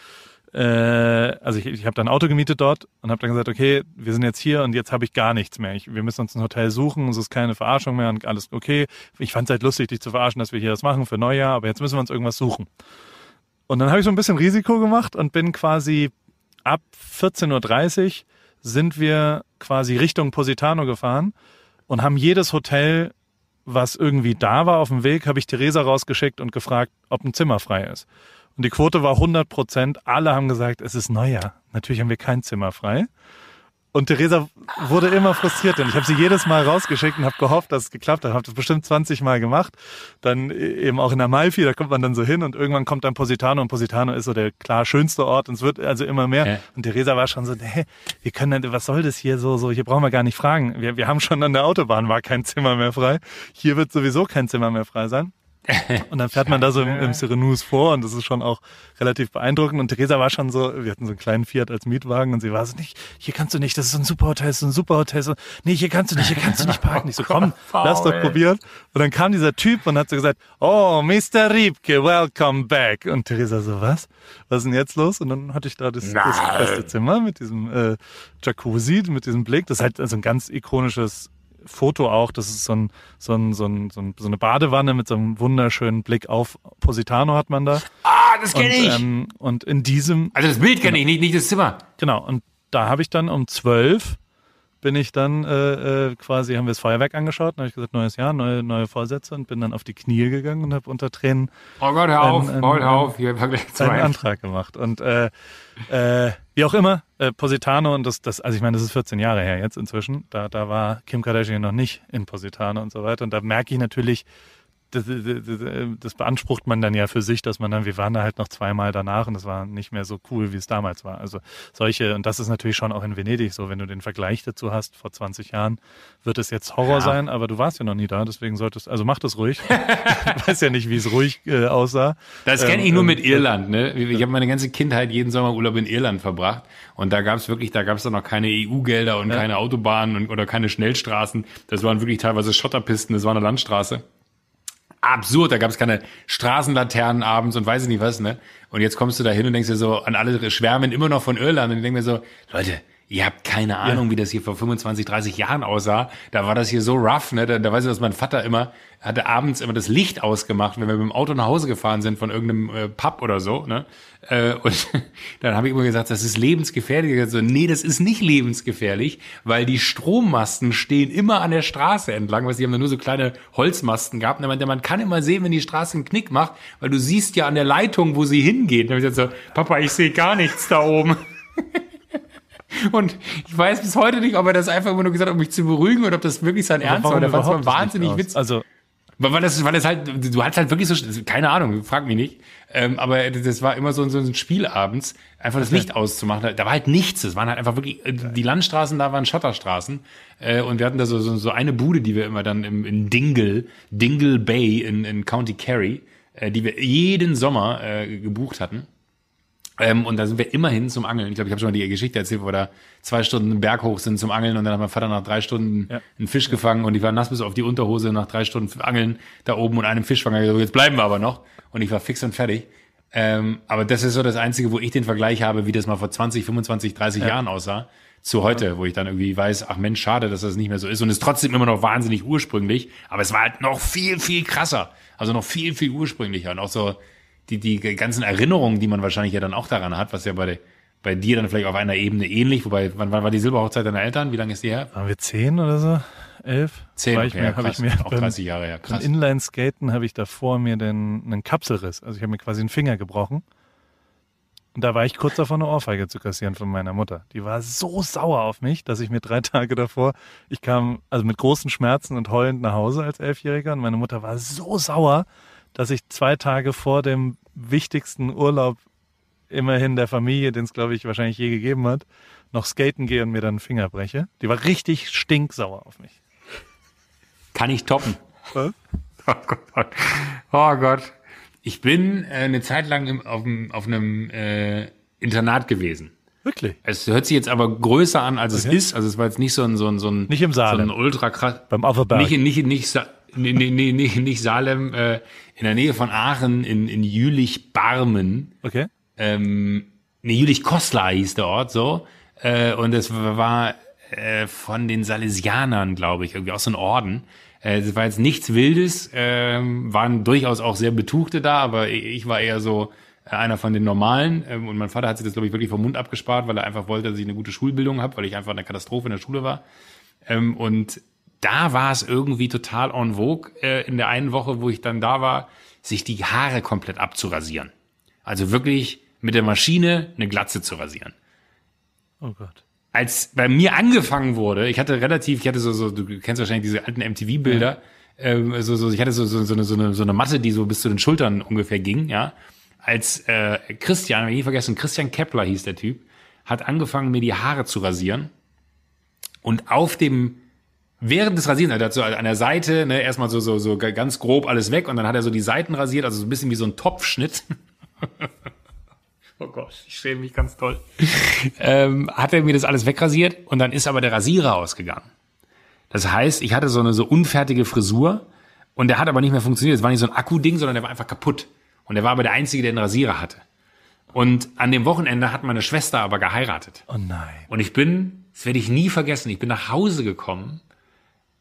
äh, also ich, ich habe dann ein Auto gemietet dort und habe dann gesagt, okay, wir sind jetzt hier und jetzt habe ich gar nichts mehr. Ich, wir müssen uns ein Hotel suchen, es ist keine Verarschung mehr und alles okay. Ich fand es halt lustig, dich zu verarschen, dass wir hier das machen für Neujahr, aber jetzt müssen wir uns irgendwas suchen. Und dann habe ich so ein bisschen Risiko gemacht und bin quasi ab 14.30 Uhr sind wir quasi Richtung Positano gefahren und haben jedes Hotel, was irgendwie da war auf dem Weg, habe ich Theresa rausgeschickt und gefragt, ob ein Zimmer frei ist. Und die Quote war 100 Prozent. Alle haben gesagt, es ist Neujahr. Natürlich haben wir kein Zimmer frei. Und Theresa wurde immer frustriert, denn ich habe sie jedes Mal rausgeschickt und habe gehofft, dass es geklappt hat. Habe das bestimmt 20 Mal gemacht. Dann eben auch in Amalfi, da kommt man dann so hin und irgendwann kommt dann Positano und Positano ist so der klar schönste Ort und es wird also immer mehr. Ja. Und Theresa war schon so, nee, wir können, dann- was soll das hier so, so, hier brauchen wir gar nicht fragen. Wir, wir haben schon an der Autobahn war kein Zimmer mehr frei. Hier wird sowieso kein Zimmer mehr frei sein. Und dann fährt man da so im, im Cyrenus vor und das ist schon auch relativ beeindruckend. Und Theresa war schon so, wir hatten so einen kleinen Fiat als Mietwagen und sie war so nicht, hier kannst du nicht, das ist so ein super Hotel, das ist so ein super Hotel. So, nee, hier kannst du nicht, hier kannst du nicht parken. Ich so, komm, lass doch probieren. Und dann kam dieser Typ und hat so gesagt, oh, Mr. Riebke, welcome back. Und Theresa so, was? Was ist denn jetzt los? Und dann hatte ich da das, das beste Zimmer mit diesem äh, Jacuzzi, mit diesem Blick. Das ist halt also ein ganz ikonisches Foto auch. Das ist so, ein, so, ein, so, ein, so, ein, so eine Badewanne mit so einem wunderschönen Blick auf Positano hat man da. Ah, das kenne ich. ähm, und in diesem, also das Bild kenne ich, nicht, nicht das Zimmer. genau, und da habe ich dann um zwölf bin ich dann äh, äh, quasi, haben wir das Feuerwerk angeschaut, dann habe ich gesagt, neues Jahr, neue, neue Vorsätze und bin dann auf die Knie gegangen und habe unter Tränen Oh Gott, hör auf, ähm, Paul, hör auf. Hier war gleich einen. Antrag gemacht. Und äh, äh, wie auch immer, äh, Positano und das, das, also ich meine, das ist 14 Jahre her jetzt inzwischen. Da, da war Kim Kardashian noch nicht in Positano und so weiter. Und da merke ich natürlich, das, das, das, das beansprucht man dann ja für sich, dass man dann, wir waren da halt noch zweimal danach und das war nicht mehr so cool, wie es damals war. Also solche, und das ist natürlich schon auch in Venedig so, wenn du den Vergleich dazu hast, vor 20 Jahren, wird es jetzt Horror Ja. sein, aber du warst ja noch nie da, deswegen solltest, also mach das ruhig. ich weiß ja nicht, wie es ruhig äh, aussah. Das kenne Ähm, ich nur ähm, mit Irland. Ne? Ich habe meine ganze Kindheit jeden Sommerurlaub in Irland verbracht und da gab es wirklich, da gab es dann noch keine EU-Gelder und keine Autobahnen und, oder keine Schnellstraßen. Das waren wirklich teilweise Schotterpisten, das war eine Landstraße. Absurd, da gab es keine Straßenlaternen abends und weiß ich nicht was, ne? Und jetzt kommst du da hin und denkst dir so, an alle schwärmen immer noch von Irland und ich denke mir so, Leute, ihr habt keine Ahnung, wie das hier vor 25, 30 Jahren aussah. Da war das hier so rough, ne? Da, da weiß ich, dass mein Vater immer, hatte abends immer das Licht ausgemacht, wenn wir mit dem Auto nach Hause gefahren sind von irgendeinem äh, Pub oder so, ne? Äh, und dann habe ich immer gesagt, das ist lebensgefährlich. Ich so, nee, das ist nicht lebensgefährlich, weil die Strommasten stehen immer an der Straße entlang, weil die haben da nur so kleine Holzmasten gehabt. Und er meinte, man kann immer sehen, wenn die Straße einen Knick macht, weil du siehst ja an der Leitung, wo sie hingeht. Dann habe ich gesagt so, Papa, ich sehe gar nichts da oben. Und ich weiß bis heute nicht, ob er das einfach immer nur gesagt hat, um mich zu beruhigen oder ob das wirklich sein Ernst war. Warum Der fand es wahnsinnig witzig. Also Weil, das, weil das halt, du hast halt wirklich so, keine Ahnung, frag mich nicht. Ähm, aber das war immer so, so ein Spiel abends, einfach das Licht auszumachen. Da war halt nichts. Es waren halt einfach wirklich, äh, die Landstraßen da waren Schotterstraßen. Äh, und wir hatten da so, so, so eine Bude, die wir immer dann im, in Dingle, Dingle Bay in, in County Kerry, äh, die wir jeden Sommer äh, gebucht hatten. Ähm, und da sind wir immerhin zum Angeln. Ich glaube, ich habe schon mal die Geschichte erzählt, wo wir da zwei Stunden den Berg hoch sind zum Angeln und dann hat mein Vater nach drei Stunden Ja. einen Fisch gefangen und ich war nass bis auf die Unterhose nach drei Stunden Angeln da oben und einem Fisch fangen. Ich so, Jetzt bleiben wir aber noch. Und ich war fix und fertig. Ähm, aber das ist so das Einzige, wo ich den Vergleich habe, wie das mal vor 20, 25, 30 Jahren aussah, zu heute, wo ich dann irgendwie weiß, ach Mensch, schade, dass das nicht mehr so ist. Und es ist trotzdem immer noch wahnsinnig ursprünglich, aber es war halt noch viel, viel krasser. Also noch viel, viel ursprünglicher. Und auch so die, die ganzen Erinnerungen, die man wahrscheinlich ja dann auch daran hat, was ja bei, bei dir dann vielleicht auf einer Ebene ähnlich, wobei, wann, wann war die Silberhochzeit deiner Eltern? Wie lange ist die her? waren wir zehn oder so? Elf? Zehn, okay, ich mir, ja, habe ich krass. mir auch beim, 30 Jahre her, beim krass. Inline-Skaten habe ich davor mir den, einen Kapselriss. Also ich habe mir quasi einen Finger gebrochen. Und da war ich kurz davor, eine Ohrfeige zu kassieren von meiner Mutter. Die war so sauer auf mich, dass ich mir drei Tage davor, ich kam also mit großen Schmerzen und heulend nach Hause als Elfjähriger und meine Mutter war so sauer, dass ich zwei Tage vor dem wichtigsten Urlaub immerhin der Familie, den es glaube ich wahrscheinlich je gegeben hat, noch skaten gehe und mir dann einen Finger breche. Die war richtig stinksauer auf mich. Kann ich toppen. Was? Oh Gott. Oh Gott. Ich bin äh, eine Zeit lang im, auf, einem- auf einem äh, Internat gewesen. Wirklich? Es hört sich jetzt aber größer an, als es Okay. ist. Also es war jetzt nicht so ein, so ein, so ein, Nicht im Salem. so ein ultra krass. Beim Offerberg. Nicht, nicht, nicht, nee, nee, nee, nee, nicht Salem, äh, in der Nähe von Aachen, in, in Jülich-Barmen. Okay. ähm, nee, Jülich Kostler hieß der Ort so. Äh, und es war äh, von den Salesianern, glaube ich, irgendwie aus so einem Orden. Äh, Es war jetzt nichts Wildes, ähm, waren durchaus auch sehr Betuchte da, aber ich ich war eher so äh, einer von den Normalen. Ähm, und mein Vater hat sich das, glaube ich, wirklich vom Mund abgespart, weil er einfach wollte, dass ich eine gute Schulbildung habe, weil ich einfach eine Katastrophe in der Schule war. Ähm, und da war es irgendwie total en vogue äh, in der einen Woche, wo ich dann da war, sich die Haare komplett abzurasieren. Also wirklich mit der Maschine eine Glatze zu rasieren. Oh Gott. als bei mir angefangen wurde, ich hatte relativ, ich hatte so, so du kennst wahrscheinlich diese alten MTV-Bilder, ähm, so, so, ich hatte so, so, so, eine, so, eine, so eine Matte, die so bis zu den Schultern ungefähr ging, ja. Als äh, Christian, ich nie vergessen, Christian Kepler hieß der Typ, hat angefangen, mir die Haare zu rasieren. Und auf dem, während des Rasierens, also er hat so an der Seite, ne, erstmal so, so, so ganz grob alles weg und dann hat er so die Seiten rasiert, also so ein bisschen wie so ein Topfschnitt. Oh Gott, ich schäme mich ganz toll. ähm, hat er mir das alles wegrasiert und dann ist aber der Rasierer ausgegangen. Das heißt, ich hatte so eine so unfertige Frisur und der hat aber nicht mehr funktioniert. Es war nicht so ein Akku-Ding, sondern der war einfach kaputt. Und er war aber der Einzige, der einen Rasierer hatte. Und an dem Wochenende hat meine Schwester aber geheiratet. Oh nein. Und ich bin, das werde ich nie vergessen, ich bin nach Hause gekommen.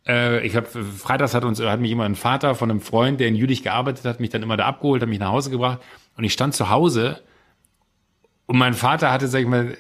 Äh, ich habe freitags hat uns hat mich immer ein Vater von einem Freund, der in Jülich gearbeitet hat, mich dann immer da abgeholt, hat mich nach Hause gebracht und ich stand zu Hause und mein Vater hatte, sag ich mal,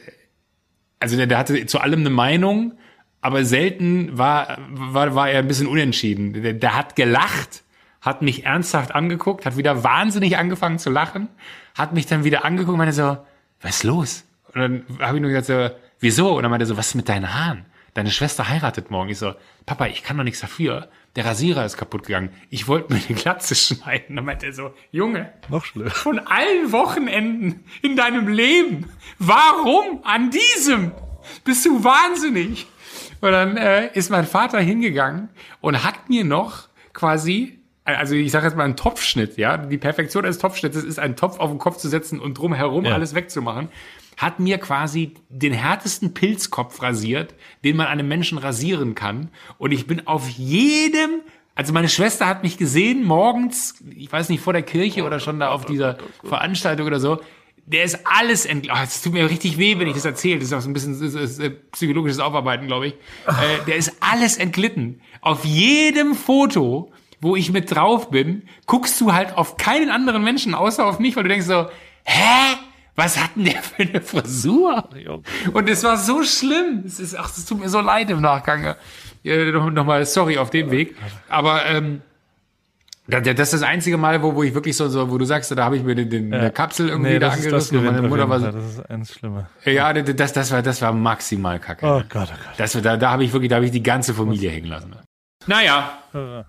also der, der hatte zu allem eine Meinung, aber selten war, war, war er ein bisschen unentschieden. Der, der hat gelacht, hat mich ernsthaft angeguckt, hat wieder wahnsinnig angefangen zu lachen, hat mich dann wieder angeguckt und meinte so, was ist los? Und dann habe ich nur gesagt so, wieso? Und dann meinte er so, was ist mit deinen Haaren? Deine Schwester heiratet morgen. Ich so, Papa, ich kann doch nichts dafür. Der Rasierer ist kaputt gegangen. Ich wollte mir eine Glatze schneiden. Dann meinte er so, Junge, Noch schlimmer. von allen Wochenenden in deinem Leben, warum an diesem? Bist du wahnsinnig? Und dann äh, ist mein Vater hingegangen und hat mir noch quasi, also ich sage jetzt mal einen Topfschnitt, ja, die Perfektion eines Topfschnittes ist, einen Topf auf den Kopf zu setzen und drumherum Ja. alles wegzumachen, hat mir quasi den härtesten Pilzkopf rasiert, den man einem Menschen rasieren kann. Und ich bin auf jedem, also meine Schwester hat mich gesehen morgens, ich weiß nicht, vor der Kirche oder schon da auf dieser Veranstaltung oder so. Der ist alles ent... Oh, es tut mir richtig weh, wenn ich das erzähle. Das ist auch so ein bisschen das ist, äh, psychologisches Aufarbeiten, glaube ich. Äh, der ist alles entglitten. Auf jedem Foto, wo ich mit drauf bin, guckst du halt auf keinen anderen Menschen außer auf mich, weil du denkst so, hä? Was hat denn der für eine Frisur? Und es war so schlimm. Es ist, ach, es tut mir so leid im Nachgang. Ja, noch, noch mal sorry auf dem Weg. Aber ähm, da- da- das ist das einzige Mal, wo, wo ich wirklich so, so wo du sagst, da habe ich mir den, den, eine Kapsel irgendwie Nee, da angerissen. und meine Mutter war so, Das ist eins schlimmer. ja, das, das war, das war maximal kacke. Oh Gott, oh Gott. Das, da, da habe ich wirklich, da habe ich die ganze Familie hängen lassen. Naja, Ja.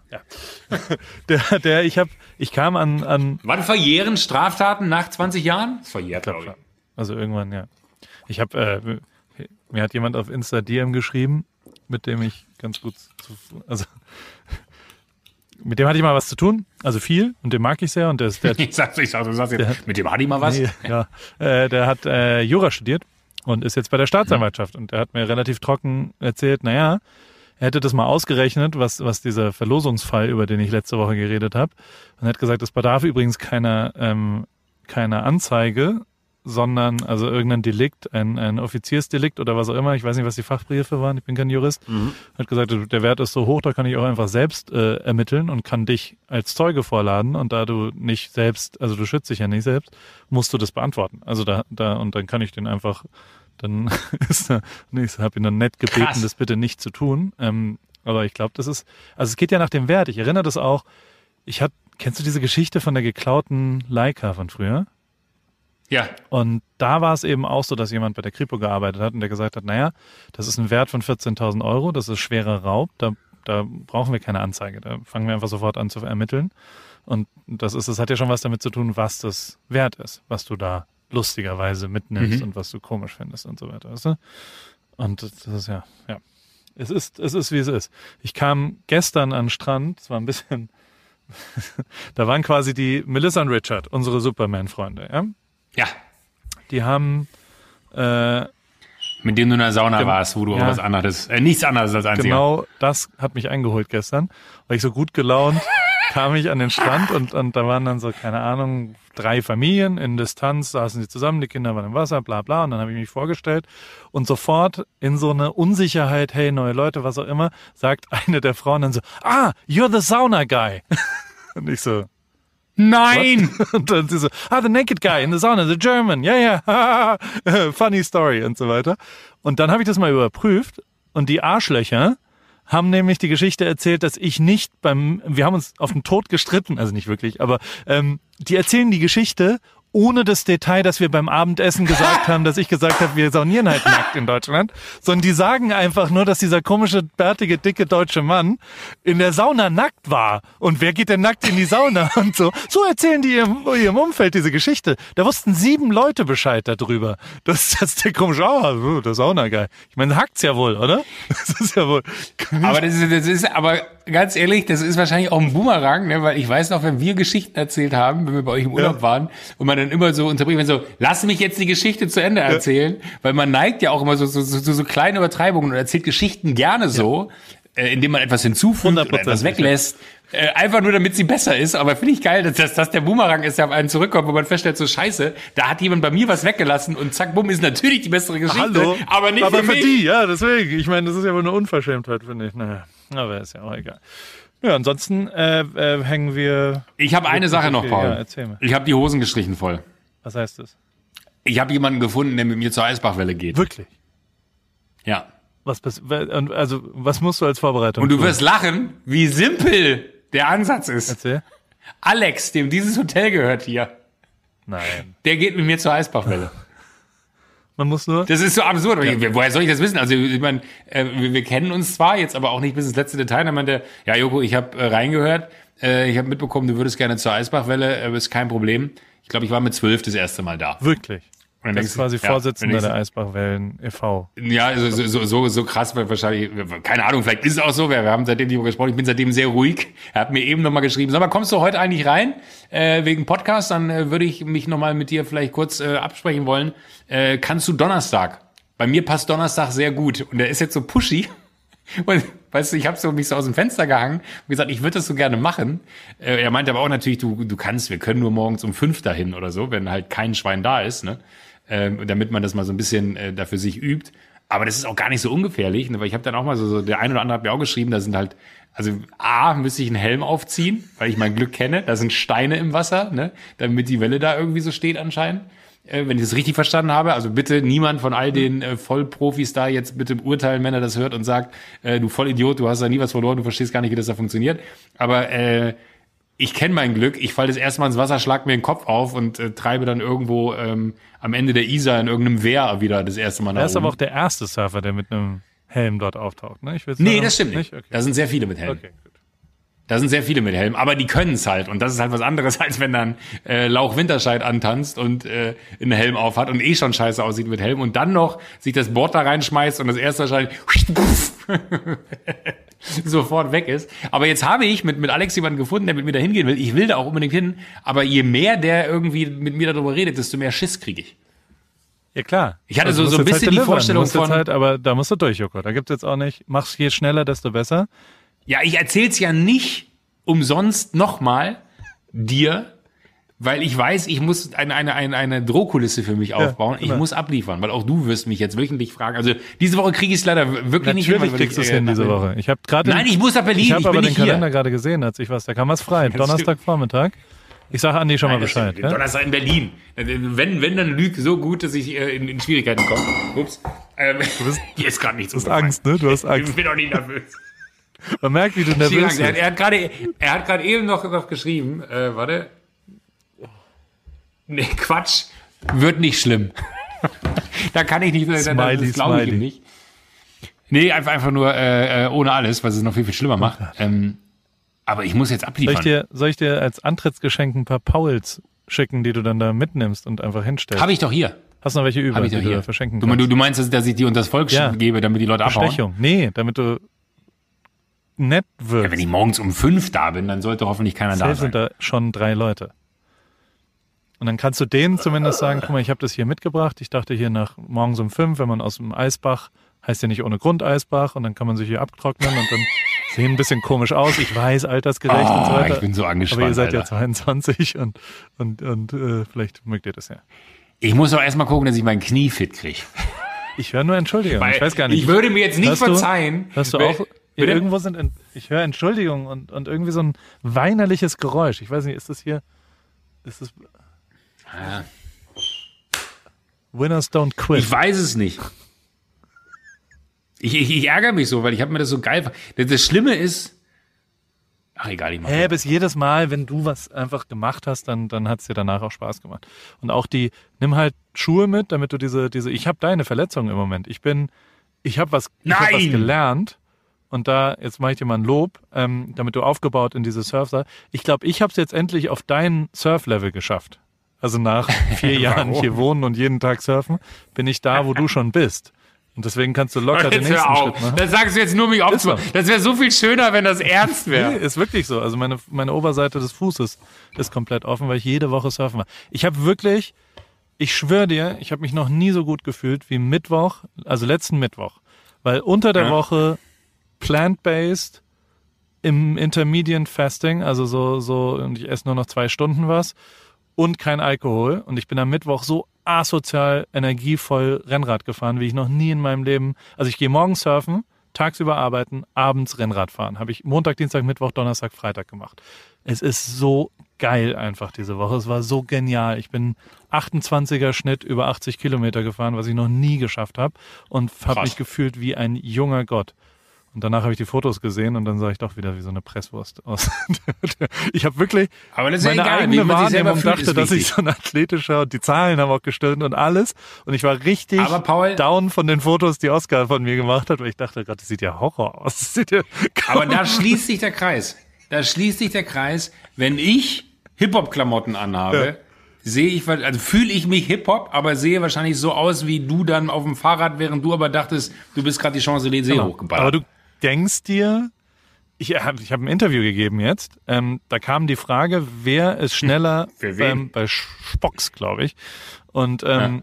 Der, der, ich hab, ich kam an, an, wann verjähren Straftaten nach 20 Jahren? Das verjährt, glaube ich. also irgendwann, ja. Ich habe, äh, mir hat jemand auf Insta DM geschrieben, mit dem ich ganz gut, zu, also mit dem hatte ich mal was zu tun, also viel, und den mag ich sehr, und der ist, der, Ich sag, ich sag, du sagst Der- jetzt, mit dem Adi mal was? Nee, ja, äh, der hat äh, Jura studiert und ist jetzt bei der Staatsanwaltschaft und der hat mir relativ trocken erzählt, naja, er hätte das mal ausgerechnet, was, was dieser Verlosungsfall, über den ich letzte Woche geredet habe, und hat gesagt, es bedarf übrigens keiner, ähm, keiner Anzeige, sondern also irgendein Delikt, ein, ein Offiziersdelikt oder was auch immer, ich weiß nicht, was die Fachbegriffe waren, ich bin kein Jurist, hat gesagt, der Wert ist so hoch, da kann ich auch einfach selbst äh, ermitteln und kann dich als Zeuge vorladen. Und da du nicht selbst, also du schützt dich ja nicht selbst, musst du das beantworten. Also da, da und dann kann ich den einfach, dann ist er, nee, ich habe ihn dann nett gebeten, Krass. das bitte nicht zu tun. Ähm, aber ich glaube, das ist, also es geht ja nach dem Wert. Ich erinnere das auch. Ich hatte, kennst du diese Geschichte von der geklauten Leica von früher? Ja. Und da war es eben auch so, dass jemand bei der Kripo gearbeitet hat und der gesagt hat, naja, das ist ein Wert von 14.000 Euro, das ist schwerer Raub, da, da brauchen wir keine Anzeige, da fangen wir einfach sofort an zu ermitteln. Und das ist, das hat ja schon was damit zu tun, was das wert ist, was du da lustigerweise mitnimmst und was du komisch findest und so weiter, weißt du? Und das ist ja, ja. Es ist, es ist, wie es ist. Ich kam gestern an den Strand, es war ein bisschen, da waren quasi die Melissa und Richard, unsere Superman-Freunde, ja? Ja. Die haben äh, Mit dem du in der Sauna warst, wo du Ja. auch was anderes, äh, nichts anderes als einziger. genau das hat mich eingeholt gestern, weil ich so gut gelaunt kam ich an den Strand und, und da waren dann so, keine Ahnung, drei Familien in Distanz, saßen sie zusammen, die Kinder waren im Wasser, bla bla. Und dann habe ich mich vorgestellt und sofort in so eine Unsicherheit, hey, neue Leute, was auch immer, sagt eine der Frauen dann so, ah, you're the sauna guy. Und ich so, Nein! Und dann sie so, ah, the naked guy in the sauna, the German, ja, ja, funny story und so weiter. Und dann habe ich das mal überprüft und die Arschlöcher haben nämlich die Geschichte erzählt, dass ich nicht beim, wir haben uns auf den Tod gestritten, also nicht wirklich, aber ähm, die erzählen die Geschichte, ohne das Detail, dass wir beim Abendessen gesagt haben, dass ich gesagt habe, wir saunieren halt nackt in Deutschland, sondern die sagen einfach nur, dass dieser komische, bärtige, dicke deutsche Mann in der Sauna nackt war. Und wer geht denn nackt in die Sauna und so? So erzählen die ihrem, ihrem Umfeld diese Geschichte. Da wussten sieben Leute Bescheid darüber. Das, das ist der komische, oh, der Sauna geil. Ich meine, hackt's ja wohl, oder? Das ist ja wohl. Aber das ist, das ist, aber ganz ehrlich, das ist wahrscheinlich auch ein Boomerang, ne? weil ich weiß noch, wenn wir Geschichten erzählt haben, wenn wir bei euch im Urlaub Ja. waren und man dann immer so unterbricht, wenn so, lass mich jetzt die Geschichte zu Ende erzählen, weil man neigt ja auch immer so, so, so, so kleine Übertreibungen und erzählt Geschichten gerne so, äh, indem man etwas hinzufügt oder 100%, etwas weglässt. Äh, einfach nur, damit sie besser ist. Aber finde ich geil, dass, dass das der Boomerang ist, der auf einen zurückkommt, wo man feststellt, so scheiße, da hat jemand bei mir was weggelassen und zack, bumm, ist natürlich die bessere Geschichte. Hallo. Aber nicht aber für für die, ja, deswegen. Ich meine, das ist ja wohl eine Unverschämtheit, finde ich. Naja, aber ist ja auch egal. Ja, ansonsten äh, äh, hängen wir. Ich habe eine Sache noch, Ja, Paul. erzähl mir. Ich habe die Hosen gestrichen voll. Was heißt das? Ich habe jemanden gefunden, der mit mir zur Eisbachwelle geht. Wirklich? Ja. Was, also, was musst du als Vorbereitung Und du tun? wirst lachen, wie simpel der Ansatz ist. Erzähl. Alex, dem dieses Hotel gehört hier, Nein. der geht mit mir zur Eisbachwelle. Man muss nur. Das ist so absurd. Aber ich- Woher soll ich das wissen? Also ich meine, äh, wir, wir kennen uns zwar jetzt, aber auch nicht bis ins letzte Detail. Dann meinte er, ja Joko, ich habe äh, reingehört, äh, ich habe mitbekommen, du würdest gerne zur Eisbachwelle, äh, ist kein Problem. Ich glaube, ich war mit zwölf das erste Mal da. Wirklich. Und Das ist quasi ja, Vorsitzender dann der denkst Eisbachwellen e.V. Ja, so, so, so, so krass, weil wahrscheinlich, keine Ahnung, vielleicht ist es auch so, wir, wir haben seitdem darüber gesprochen, ich bin seitdem sehr ruhig. Er hat mir eben nochmal geschrieben, sag mal, kommst du heute eigentlich rein, äh, wegen Podcast, dann äh, würde ich mich nochmal mit dir vielleicht kurz äh, absprechen wollen. Äh, kannst du Donnerstag? Bei mir passt Donnerstag sehr gut. Und er ist jetzt so pushy. Und weißt du, ich habe so mich so aus dem Fenster gehangen und gesagt, ich würde das so gerne machen. Äh, er meinte aber auch natürlich, du, du kannst, wir können nur morgens um fünf dahin oder so, wenn halt kein Schwein da ist, ne? Ähm, damit man das mal so ein bisschen äh, dafür sich übt. Aber das ist auch gar nicht so ungefährlich, ne? weil ich habe dann auch mal so, so, der eine oder andere hat mir auch geschrieben, da sind halt, also A, müsste ich einen Helm aufziehen, weil ich mein Glück kenne, da sind Steine im Wasser, ne? damit die Welle da irgendwie so steht anscheinend äh, wenn ich das richtig verstanden habe. Also bitte niemand von all den äh, Vollprofis da jetzt bitte urteilen, wenn er das hört und sagt, äh, du Vollidiot, du hast da nie was verloren, du verstehst gar nicht, wie das da funktioniert. Aber äh, ich kenne mein Glück. Ich falle das erste Mal ins Wasser, schlag mir den Kopf auf und äh, treibe dann irgendwo ähm, am Ende der Isar in irgendeinem Wehr wieder das erste Mal nach Er ist aber auch der erste Surfer, der mit einem Helm dort auftaucht. Ne? Ich will's Nee, sagen. das stimmt nicht. Okay. Da sind sehr viele mit Helm. okay. Da sind sehr viele mit Helm, aber die können es halt. Und das ist halt was anderes, als wenn dann äh, Lauch Winterscheid antanzt und äh, einen Helm auf hat und eh schon scheiße aussieht mit Helm und dann noch sich das Board da reinschmeißt und das erste wahrscheinlich sofort weg ist. Aber jetzt habe ich mit, mit Alex jemanden gefunden, der mit mir da hingehen will. Ich will da auch unbedingt hin, aber je mehr der irgendwie mit mir darüber redet, desto mehr Schiss kriege ich. Ja, klar. Ich hatte Also so- so ein jetzt bisschen die delivern. Vorstellung von- Halt, aber da musst du durch, Joko. Da gibt's jetzt auch nicht, mach's je schneller, desto besser. Ja, ich erzähl's ja nicht umsonst nochmal dir, weil ich weiß, ich muss eine, eine, eine, eine Drohkulisse für mich aufbauen. Ich genau. muss abliefern, weil auch du wirst mich jetzt wöchentlich fragen. Also diese Woche kriege ich es leider wirklich nicht hin. Natürlich kriegst du ich, es hin diese Woche. Ich habe gerade Nein, ich muss nach Berlin. Ich habe ich aber den. Kalender gerade gesehen, als ich was. Da kam was frei. Donnerstagvormittag. Ich sage Andi schon mal Nein, das Bescheid. Ja? Donnerstag in Berlin. Wenn, wenn, dann lüg so gut, dass ich äh, in, in Schwierigkeiten komme. Ups. Ähm, bist- hier ist gerade nichts. Du hast Angst, ne? Du hast Angst. Ich bin doch nicht nervös. Man merkt, wie du nervös Dank. Er, bist. er hat gerade, er hat gerade eben noch, noch geschrieben, äh, warte. Nee, Quatsch. Wird nicht schlimm. da kann ich nicht, Smiley, das glaube ich ihm nicht. Nee, einfach, einfach nur äh, äh, ohne alles, was es noch viel, viel schlimmer macht. Ähm, aber ich muss jetzt Soll ich, abliefern. dir, soll ich dir als Antrittsgeschenk ein paar Pauls schicken, die du dann da mitnimmst und einfach hinstellst? Habe ich doch hier. Hast du noch welche über, die du hier. verschenken Du, kannst? du, du meinst, dass, dass ich die unter das Volk Ja. gebe, damit die Leute abhauen? Bestechung. Nee, damit du nett wirst. Ja, wenn ich morgens um fünf da bin, dann sollte hoffentlich keiner da sein. sind da schon drei Leute. Und dann kannst du denen zumindest sagen, guck mal, ich habe das hier mitgebracht. Ich dachte hier nach morgens um fünf, wenn man aus dem Eisbach, heißt ja nicht ohne Grund Eisbach, und dann kann man sich hier abtrocknen und dann sehen ein bisschen komisch aus. Ich weiß, altersgerecht und so Oh, weiter. ich bin so angespannt. aber ihr seid Alter. ja 22 und, und, und äh, vielleicht mögt ihr das ja. Ich muss doch erstmal gucken, dass ich mein Knie fit kriege. Ich höre nur Entschuldigung. ich weiß gar nicht. Ich würde mir jetzt nicht Hörst du- verzeihen. Hörst du auch? Bitte? Irgendwo sind, ich höre Entschuldigung und, und irgendwie so ein weinerliches Geräusch. Ich weiß nicht, ist das hier, ist das, Ah, Winners don't quit. Ich weiß es nicht. Ich, ich, ich ärgere mich so, weil ich habe mir das so geil. Das, Schlimme ist, Ach egal, ich mach Hä, das. bis jedes Mal, wenn du was einfach gemacht hast, dann, dann hat's dir danach auch Spaß gemacht. Und auch die, nimm halt Schuhe mit, damit du diese, diese, ich habe deine Verletzung im Moment. Ich bin, ich habe was, ich hab was Nein! gelernt. Und da, jetzt mache ich dir mal ein Lob, ähm, damit du aufgebaut in diese Surfer. Ich glaube, ich habe es jetzt endlich auf dein Surf-Level geschafft. Also nach vier Jahren hier wohnen und jeden Tag surfen, bin ich da, wo du schon bist. Und deswegen kannst du locker den nächsten Schritt machen. Das sagst du jetzt nur, mich aufzubauen. Das wäre so viel schöner, wenn das ernst Nee, wäre. ist wirklich so. Also meine, meine Oberseite des Fußes ist komplett offen, weil ich jede Woche surfen war. Ich habe wirklich, ich schwöre dir, ich habe mich noch nie so gut gefühlt wie Mittwoch, also letzten Mittwoch. Weil unter der Ja. Woche plant-based im Intermediate Fasting, also so, so, und ich esse nur noch zwei Stunden was und kein Alkohol. Und ich bin am Mittwoch so asozial energievoll Rennrad gefahren, wie ich noch nie in meinem Leben. Also ich gehe morgens surfen, tagsüber arbeiten, abends Rennrad fahren. Habe ich Montag, Dienstag, Mittwoch, Donnerstag, Freitag gemacht. Es ist so geil einfach diese Woche. Es war so genial. Ich bin 28er Schnitt über 80 Kilometer gefahren, was ich noch nie geschafft habe und habe mich gefühlt wie ein junger Gott. Und danach habe ich die Fotos gesehen und dann sah ich doch wieder wie so eine Presswurst aus. ich habe wirklich Aber das ist ja meine egal, eigene Wahrnehmung fühlt, dachte, dass ich so ein athletischer und die Zahlen haben auch gestimmt und alles. Und ich war richtig Aber Paul- down von den Fotos, die Oscar von mir gemacht hat, weil ich dachte, Gott, das sieht ja Horror aus. Das sieht ja Aber da schließt sich der Kreis. Da schließt sich der Kreis. Wenn ich Hip-Hop-Klamotten anhabe, sehe ich, also fühle ich mich Hip-Hop, aber sehe wahrscheinlich so aus wie du dann auf dem Fahrrad, während du aber dachtest, du bist gerade die Champs-Élysées Genau. hochgeballert. Aber du denkst dir, ich habe ich hab ein Interview gegeben jetzt, ähm, da kam die Frage, wer ist schneller Für wen? beim, bei Spocks, glaube ich. Und ähm,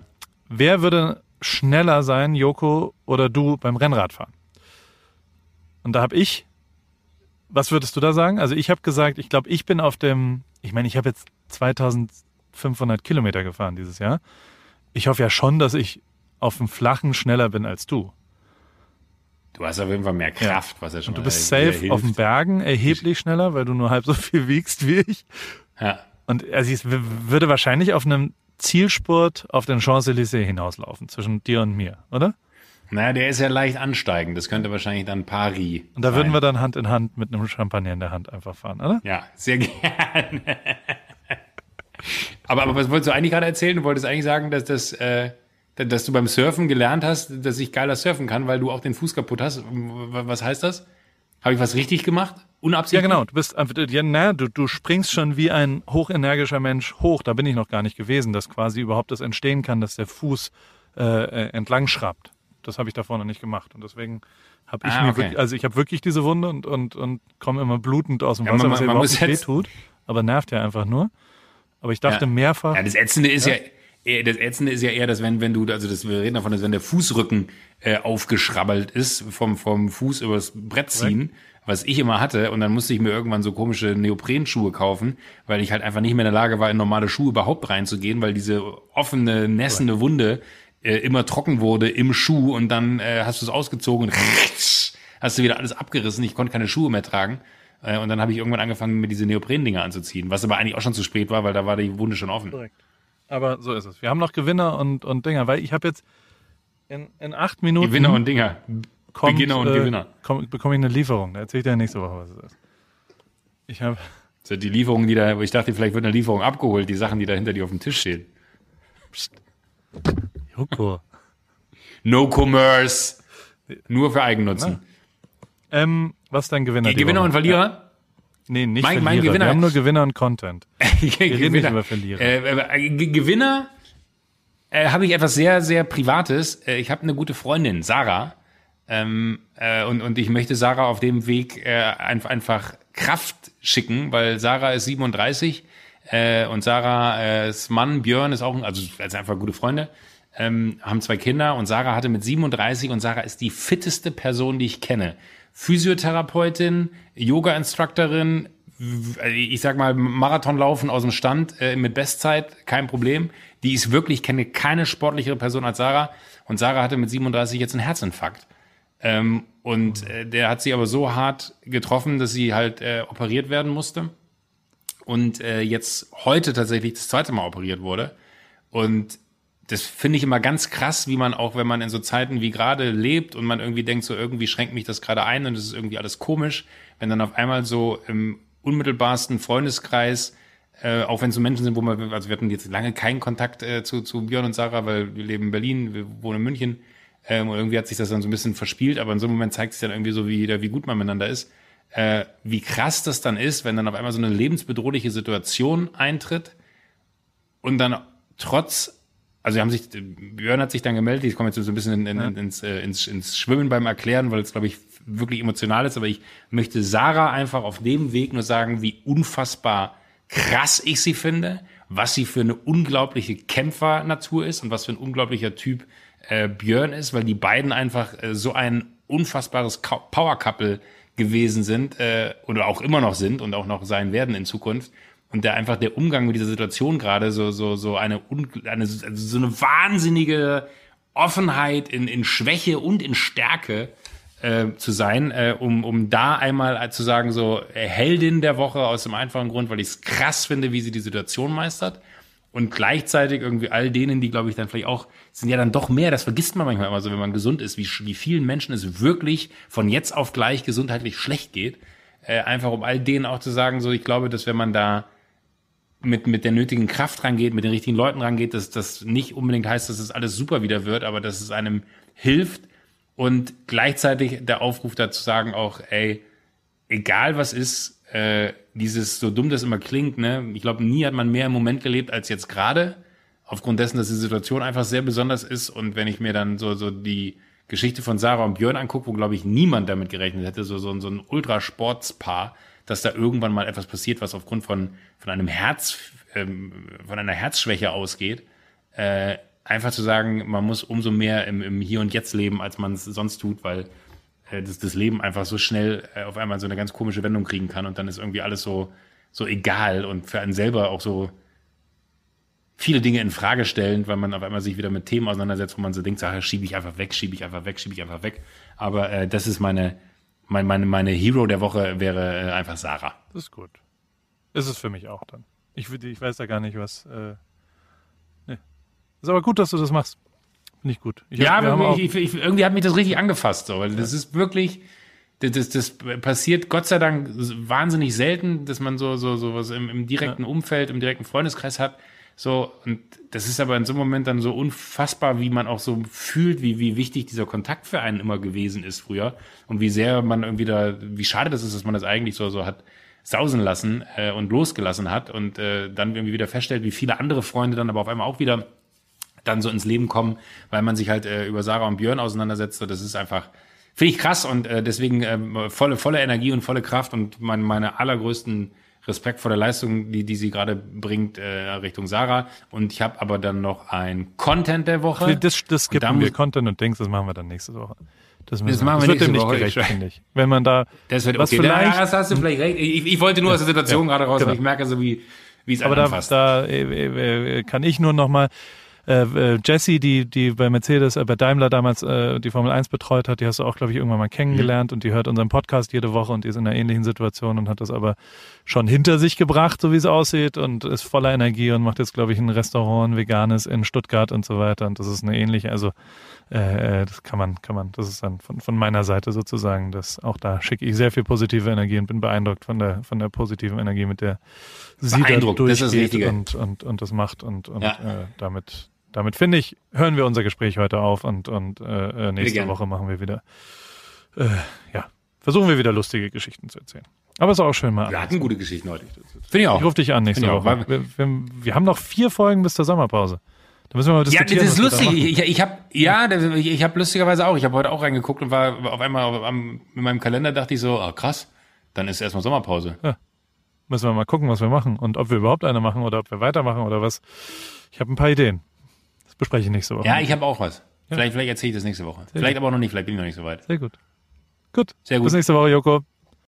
wer würde schneller sein, Joko oder du beim Rennradfahren? Und da habe ich, was würdest du da sagen? Also ich habe gesagt, ich glaube, ich bin auf dem, ich meine, ich habe jetzt 2500 Kilometer gefahren dieses Jahr. Ich hoffe ja schon, dass ich auf dem Flachen schneller bin als du. Du hast auf jeden Fall mehr Kraft, was ja schon Und du bist safe auf den hilft. Bergen erheblich schneller, weil du nur halb so viel wiegst wie ich. Ja. Und also w- würde wahrscheinlich auf einem Zielspurt auf den Champs-Élysées hinauslaufen, zwischen dir und mir, oder? Naja, der ist ja leicht ansteigend. Das könnte wahrscheinlich dann Paris. Und da sein. würden wir dann Hand in Hand mit einem Champagner in der Hand einfach fahren, oder? Ja, sehr gerne. aber, aber was wolltest du eigentlich gerade erzählen? Du wolltest eigentlich sagen, dass das, äh, dass du beim Surfen gelernt hast, dass ich geiler surfen kann, weil du auch den Fuß kaputt hast. Was heißt das? Habe ich was richtig gemacht? Ja, Unabsichtlich? genau. Du bist einfach, ja, na, du, du springst schon wie ein hochenergischer Mensch hoch. Da bin ich noch gar nicht gewesen, dass quasi überhaupt das entstehen kann, dass der Fuß äh, äh, entlang schraubt. Das habe ich davor noch nicht gemacht. Und deswegen habe ich Ah, mir okay. wirklich, also ich habe wirklich diese Wunde und, und, und komme immer blutend aus dem Ja, Wasser, man- was ja man überhaupt muss nicht wehtut. Aber nervt ja einfach nur. Aber ich dachte Ja. mehrfach, Ja, das Ätzende ist ja, eher- das Ätzende ist ja eher, dass wenn, wenn du, also das, wir reden davon, dass wenn der Fußrücken äh, aufgeschrabbelt ist, vom, vom Fuß übers Brett ziehen, was ich immer hatte, und dann musste ich mir irgendwann so komische Neoprenschuhe kaufen, weil ich halt einfach nicht mehr in der Lage war, in normale Schuhe überhaupt reinzugehen, weil diese offene, nässende Wunde äh, immer trocken wurde im Schuh und dann äh, hast du es ausgezogen und hast du wieder alles abgerissen. Ich konnte keine Schuhe mehr tragen. Äh, Und dann habe ich irgendwann angefangen, mir diese Neopren-Dinger anzuziehen, was aber eigentlich auch schon zu spät war, weil da war die Wunde schon offen. Korrekt. Aber so ist es. Wir haben noch Gewinner und, und Dinger, weil ich habe jetzt in, in acht Minuten Gewinner und Dinger. kommt, Beginner und äh, Gewinner. Komm, bekomme ich eine Lieferung. Da erzähle ich dir nächste Woche, was es ist. Ich habe Das sind die Lieferungen, die da, wo ich dachte, vielleicht wird eine Lieferung abgeholt, die Sachen, die da hinter dir auf dem Tisch stehen. Joko. No Commerce. Nur für Eigennutzen. Ähm, was ist dein Gewinner? Die Gewinner Woche? und Verlierer? Nee, nicht Mein- mein. Gewinner- Wir haben nur Gewinner und Content. Wir reden nicht über Verlierer. Äh, äh, Ge- Gewinner äh, habe ich etwas sehr, sehr Privates. Äh, ich habe eine gute Freundin, Sarah. Ähm, äh, und, und ich möchte Sarah auf dem Weg äh, ein, einfach Kraft schicken, weil Sarah ist 37 äh, und Sarahs Mann Björn ist auch, ein- also, also einfach gute Freunde, ähm, haben zwei Kinder und Sarah hatte mit 37 und Sarah ist die fitteste Person, die ich kenne. Physiotherapeutin, Yoga-Instructorin, w- ich sag mal, Marathonlaufen aus dem Stand äh, mit Bestzeit, kein Problem. Die ist wirklich, ich kenne keine sportlichere Person als Sarah. Und Sarah hatte mit 37 jetzt einen Herzinfarkt. Ähm, und äh, der hat sie aber so hart getroffen, dass sie halt äh, operiert werden musste. Und äh, jetzt heute tatsächlich das zweite Mal operiert wurde. Und das finde ich immer ganz krass, wie man auch, wenn man in so Zeiten wie gerade lebt und man irgendwie denkt, so irgendwie schränkt mich das gerade ein und es ist irgendwie alles komisch, wenn dann auf einmal so im unmittelbarsten Freundeskreis, äh, auch wenn es so Menschen sind, wo man, also wir hatten jetzt lange keinen Kontakt äh, zu, zu Björn und Sarah, weil wir leben in Berlin, wir wohnen in München, ähm, und irgendwie hat sich das dann so ein bisschen verspielt, aber in so einem Moment zeigt sich dann irgendwie so, wie, wie gut man miteinander ist. Äh, wie krass das dann ist, wenn dann auf einmal so eine lebensbedrohliche Situation eintritt und dann trotz also haben sich, Björn hat sich dann gemeldet, ich komme jetzt so ein bisschen in, in, ins, äh, ins, ins Schwimmen beim Erklären, weil es, glaube ich, wirklich emotional ist, aber ich möchte Sarah einfach auf dem Weg nur sagen, wie unfassbar krass ich sie finde, was sie für eine unglaubliche Kämpfernatur ist und was für ein unglaublicher Typ äh, Björn ist, weil die beiden einfach äh, so ein unfassbares Power Couple gewesen sind äh, oder auch immer noch sind und auch noch sein werden in Zukunft und der einfach der Umgang mit dieser Situation gerade so so so eine, eine so eine wahnsinnige Offenheit in, in Schwäche und in Stärke äh, zu sein, äh, um, um da einmal zu sagen, so äh, Heldin der Woche aus dem einfachen Grund, weil ich es krass finde, wie sie die Situation meistert. Und gleichzeitig irgendwie all denen, die, glaube ich, dann vielleicht auch, sind ja dann doch mehr, das vergisst man manchmal immer so, wenn man gesund ist, wie, wie vielen Menschen es wirklich von jetzt auf gleich gesundheitlich schlecht geht. Äh, einfach um all denen auch zu sagen, so ich glaube, dass wenn man da mit, mit der nötigen Kraft rangeht, mit den richtigen Leuten rangeht, dass das nicht unbedingt heißt, dass es alles super wieder wird, aber dass es einem hilft und gleichzeitig der Aufruf dazu sagen auch, ey, egal was ist, äh, dieses, so dumm das immer klingt, ne, ich glaube, nie hat man mehr im Moment gelebt als jetzt gerade, aufgrund dessen, dass die Situation einfach sehr besonders ist und wenn ich mir dann so, so die Geschichte von Sarah und Björn angucke, wo, glaube ich, niemand damit gerechnet hätte, so, so, so ein Ultrasportspaar, dass da irgendwann mal etwas passiert, was aufgrund von, von einem Herz, ähm, von einer Herzschwäche ausgeht, äh, einfach zu sagen, man muss umso mehr im, im Hier und Jetzt leben, als man es sonst tut, weil äh, das, das Leben einfach so schnell äh, auf einmal so eine ganz komische Wendung kriegen kann und dann ist irgendwie alles so, so egal und für einen selber auch so viele Dinge in Frage stellend, weil man auf einmal sich wieder mit Themen auseinandersetzt, wo man so denkt, Sache schiebe ich einfach weg, schiebe ich einfach weg, schiebe ich einfach weg. Aber äh, das ist meine, mein, meine, meine Hero der Woche wäre äh, einfach Sarah. Das ist gut. Ist es für mich auch dann. Ich, ich weiß da gar nicht, was. Äh, nee. Ist aber gut, dass du das machst. Nicht gut. Ich ja, aber ich, ich, irgendwie hat mich das richtig angefasst, so, weil ja. das ist wirklich, das, das, das passiert Gott sei Dank wahnsinnig selten, dass man so, so, so was im, im direkten ja. Umfeld, im direkten Freundeskreis hat. So, und das ist aber in so einem Moment dann so unfassbar, wie man auch so fühlt, wie, wie wichtig dieser Kontakt für einen immer gewesen ist früher. Und wie sehr man irgendwie da, wie schade das ist, dass man das eigentlich so, so hat sausen lassen äh, und losgelassen hat und äh, dann irgendwie wieder feststellt, wie viele andere Freunde dann aber auf einmal auch wieder dann so ins Leben kommen, weil man sich halt äh, über Sarah und Björn auseinandersetzt. So, das ist einfach, finde ich krass und äh, deswegen äh, volle, volle Energie und volle Kraft und mein, meine allergrößten Respekt vor der Leistung, die, die sie gerade bringt äh, Richtung Sarah. Und ich habe aber dann noch ein Content der Woche. Das, das skippen wir Content und Dings, das machen wir dann nächste Woche. Das, das machen wir das wird dem nicht gerecht, finde ich. Wenn man da das wird was okay. vielleicht, ja, das hast du vielleicht recht. Ich, ich wollte nur aus der Situation ja, gerade raus, genau. ich merke so wie wie es Aber da, da äh, äh, kann ich nur noch mal äh, äh, Jessie, die, die bei Mercedes, äh, bei Daimler damals äh, die Formel 1 betreut hat, die hast du auch, glaube ich, irgendwann mal kennengelernt mhm. und die hört unseren Podcast jede Woche und die ist in einer ähnlichen Situation und hat das aber schon hinter sich gebracht, so wie es aussieht und ist voller Energie und macht jetzt, glaube ich, ein Restaurant, ein veganes in Stuttgart und so weiter und das ist eine ähnliche, also äh, äh, das kann man, kann man, das ist dann von, von meiner Seite sozusagen, dass auch da schicke ich sehr viel positive Energie und bin beeindruckt von der, von der positiven Energie, mit der sie da durchgeht und, und, und das macht und, und ja. äh, damit, damit finde ich, hören wir unser Gespräch heute auf und, und äh, äh nächste Woche machen wir wieder, äh, ja, versuchen wir wieder lustige Geschichten zu erzählen. Aber es ist auch schön mal. Wir hatten gute Geschichten heute. Finde ich auch. Ich rufe dich an nächste Woche. Wir, wir, wir, haben noch vier Folgen bis zur Sommerpause. Da müssen wir mal diskutieren. Ja, das ist lustig. Ich, ich habe ja, ich, ich habe lustigerweise auch. Ich habe heute auch reingeguckt und war auf einmal auf, am, in meinem Kalender dachte ich so, ah, krass, dann ist erstmal Sommerpause. Ja. Müssen wir mal gucken, was wir machen und ob wir überhaupt eine machen oder ob wir weitermachen oder was. Ich habe ein paar Ideen. Das bespreche ich nächste Woche. Ja, ich habe auch was. Ja. Vielleicht, vielleicht erzähle ich das nächste Woche. Sehr vielleicht gut. aber auch noch nicht, vielleicht bin ich noch nicht so weit. Sehr gut. Gut. Sehr gut. Bis nächste Woche, Joko.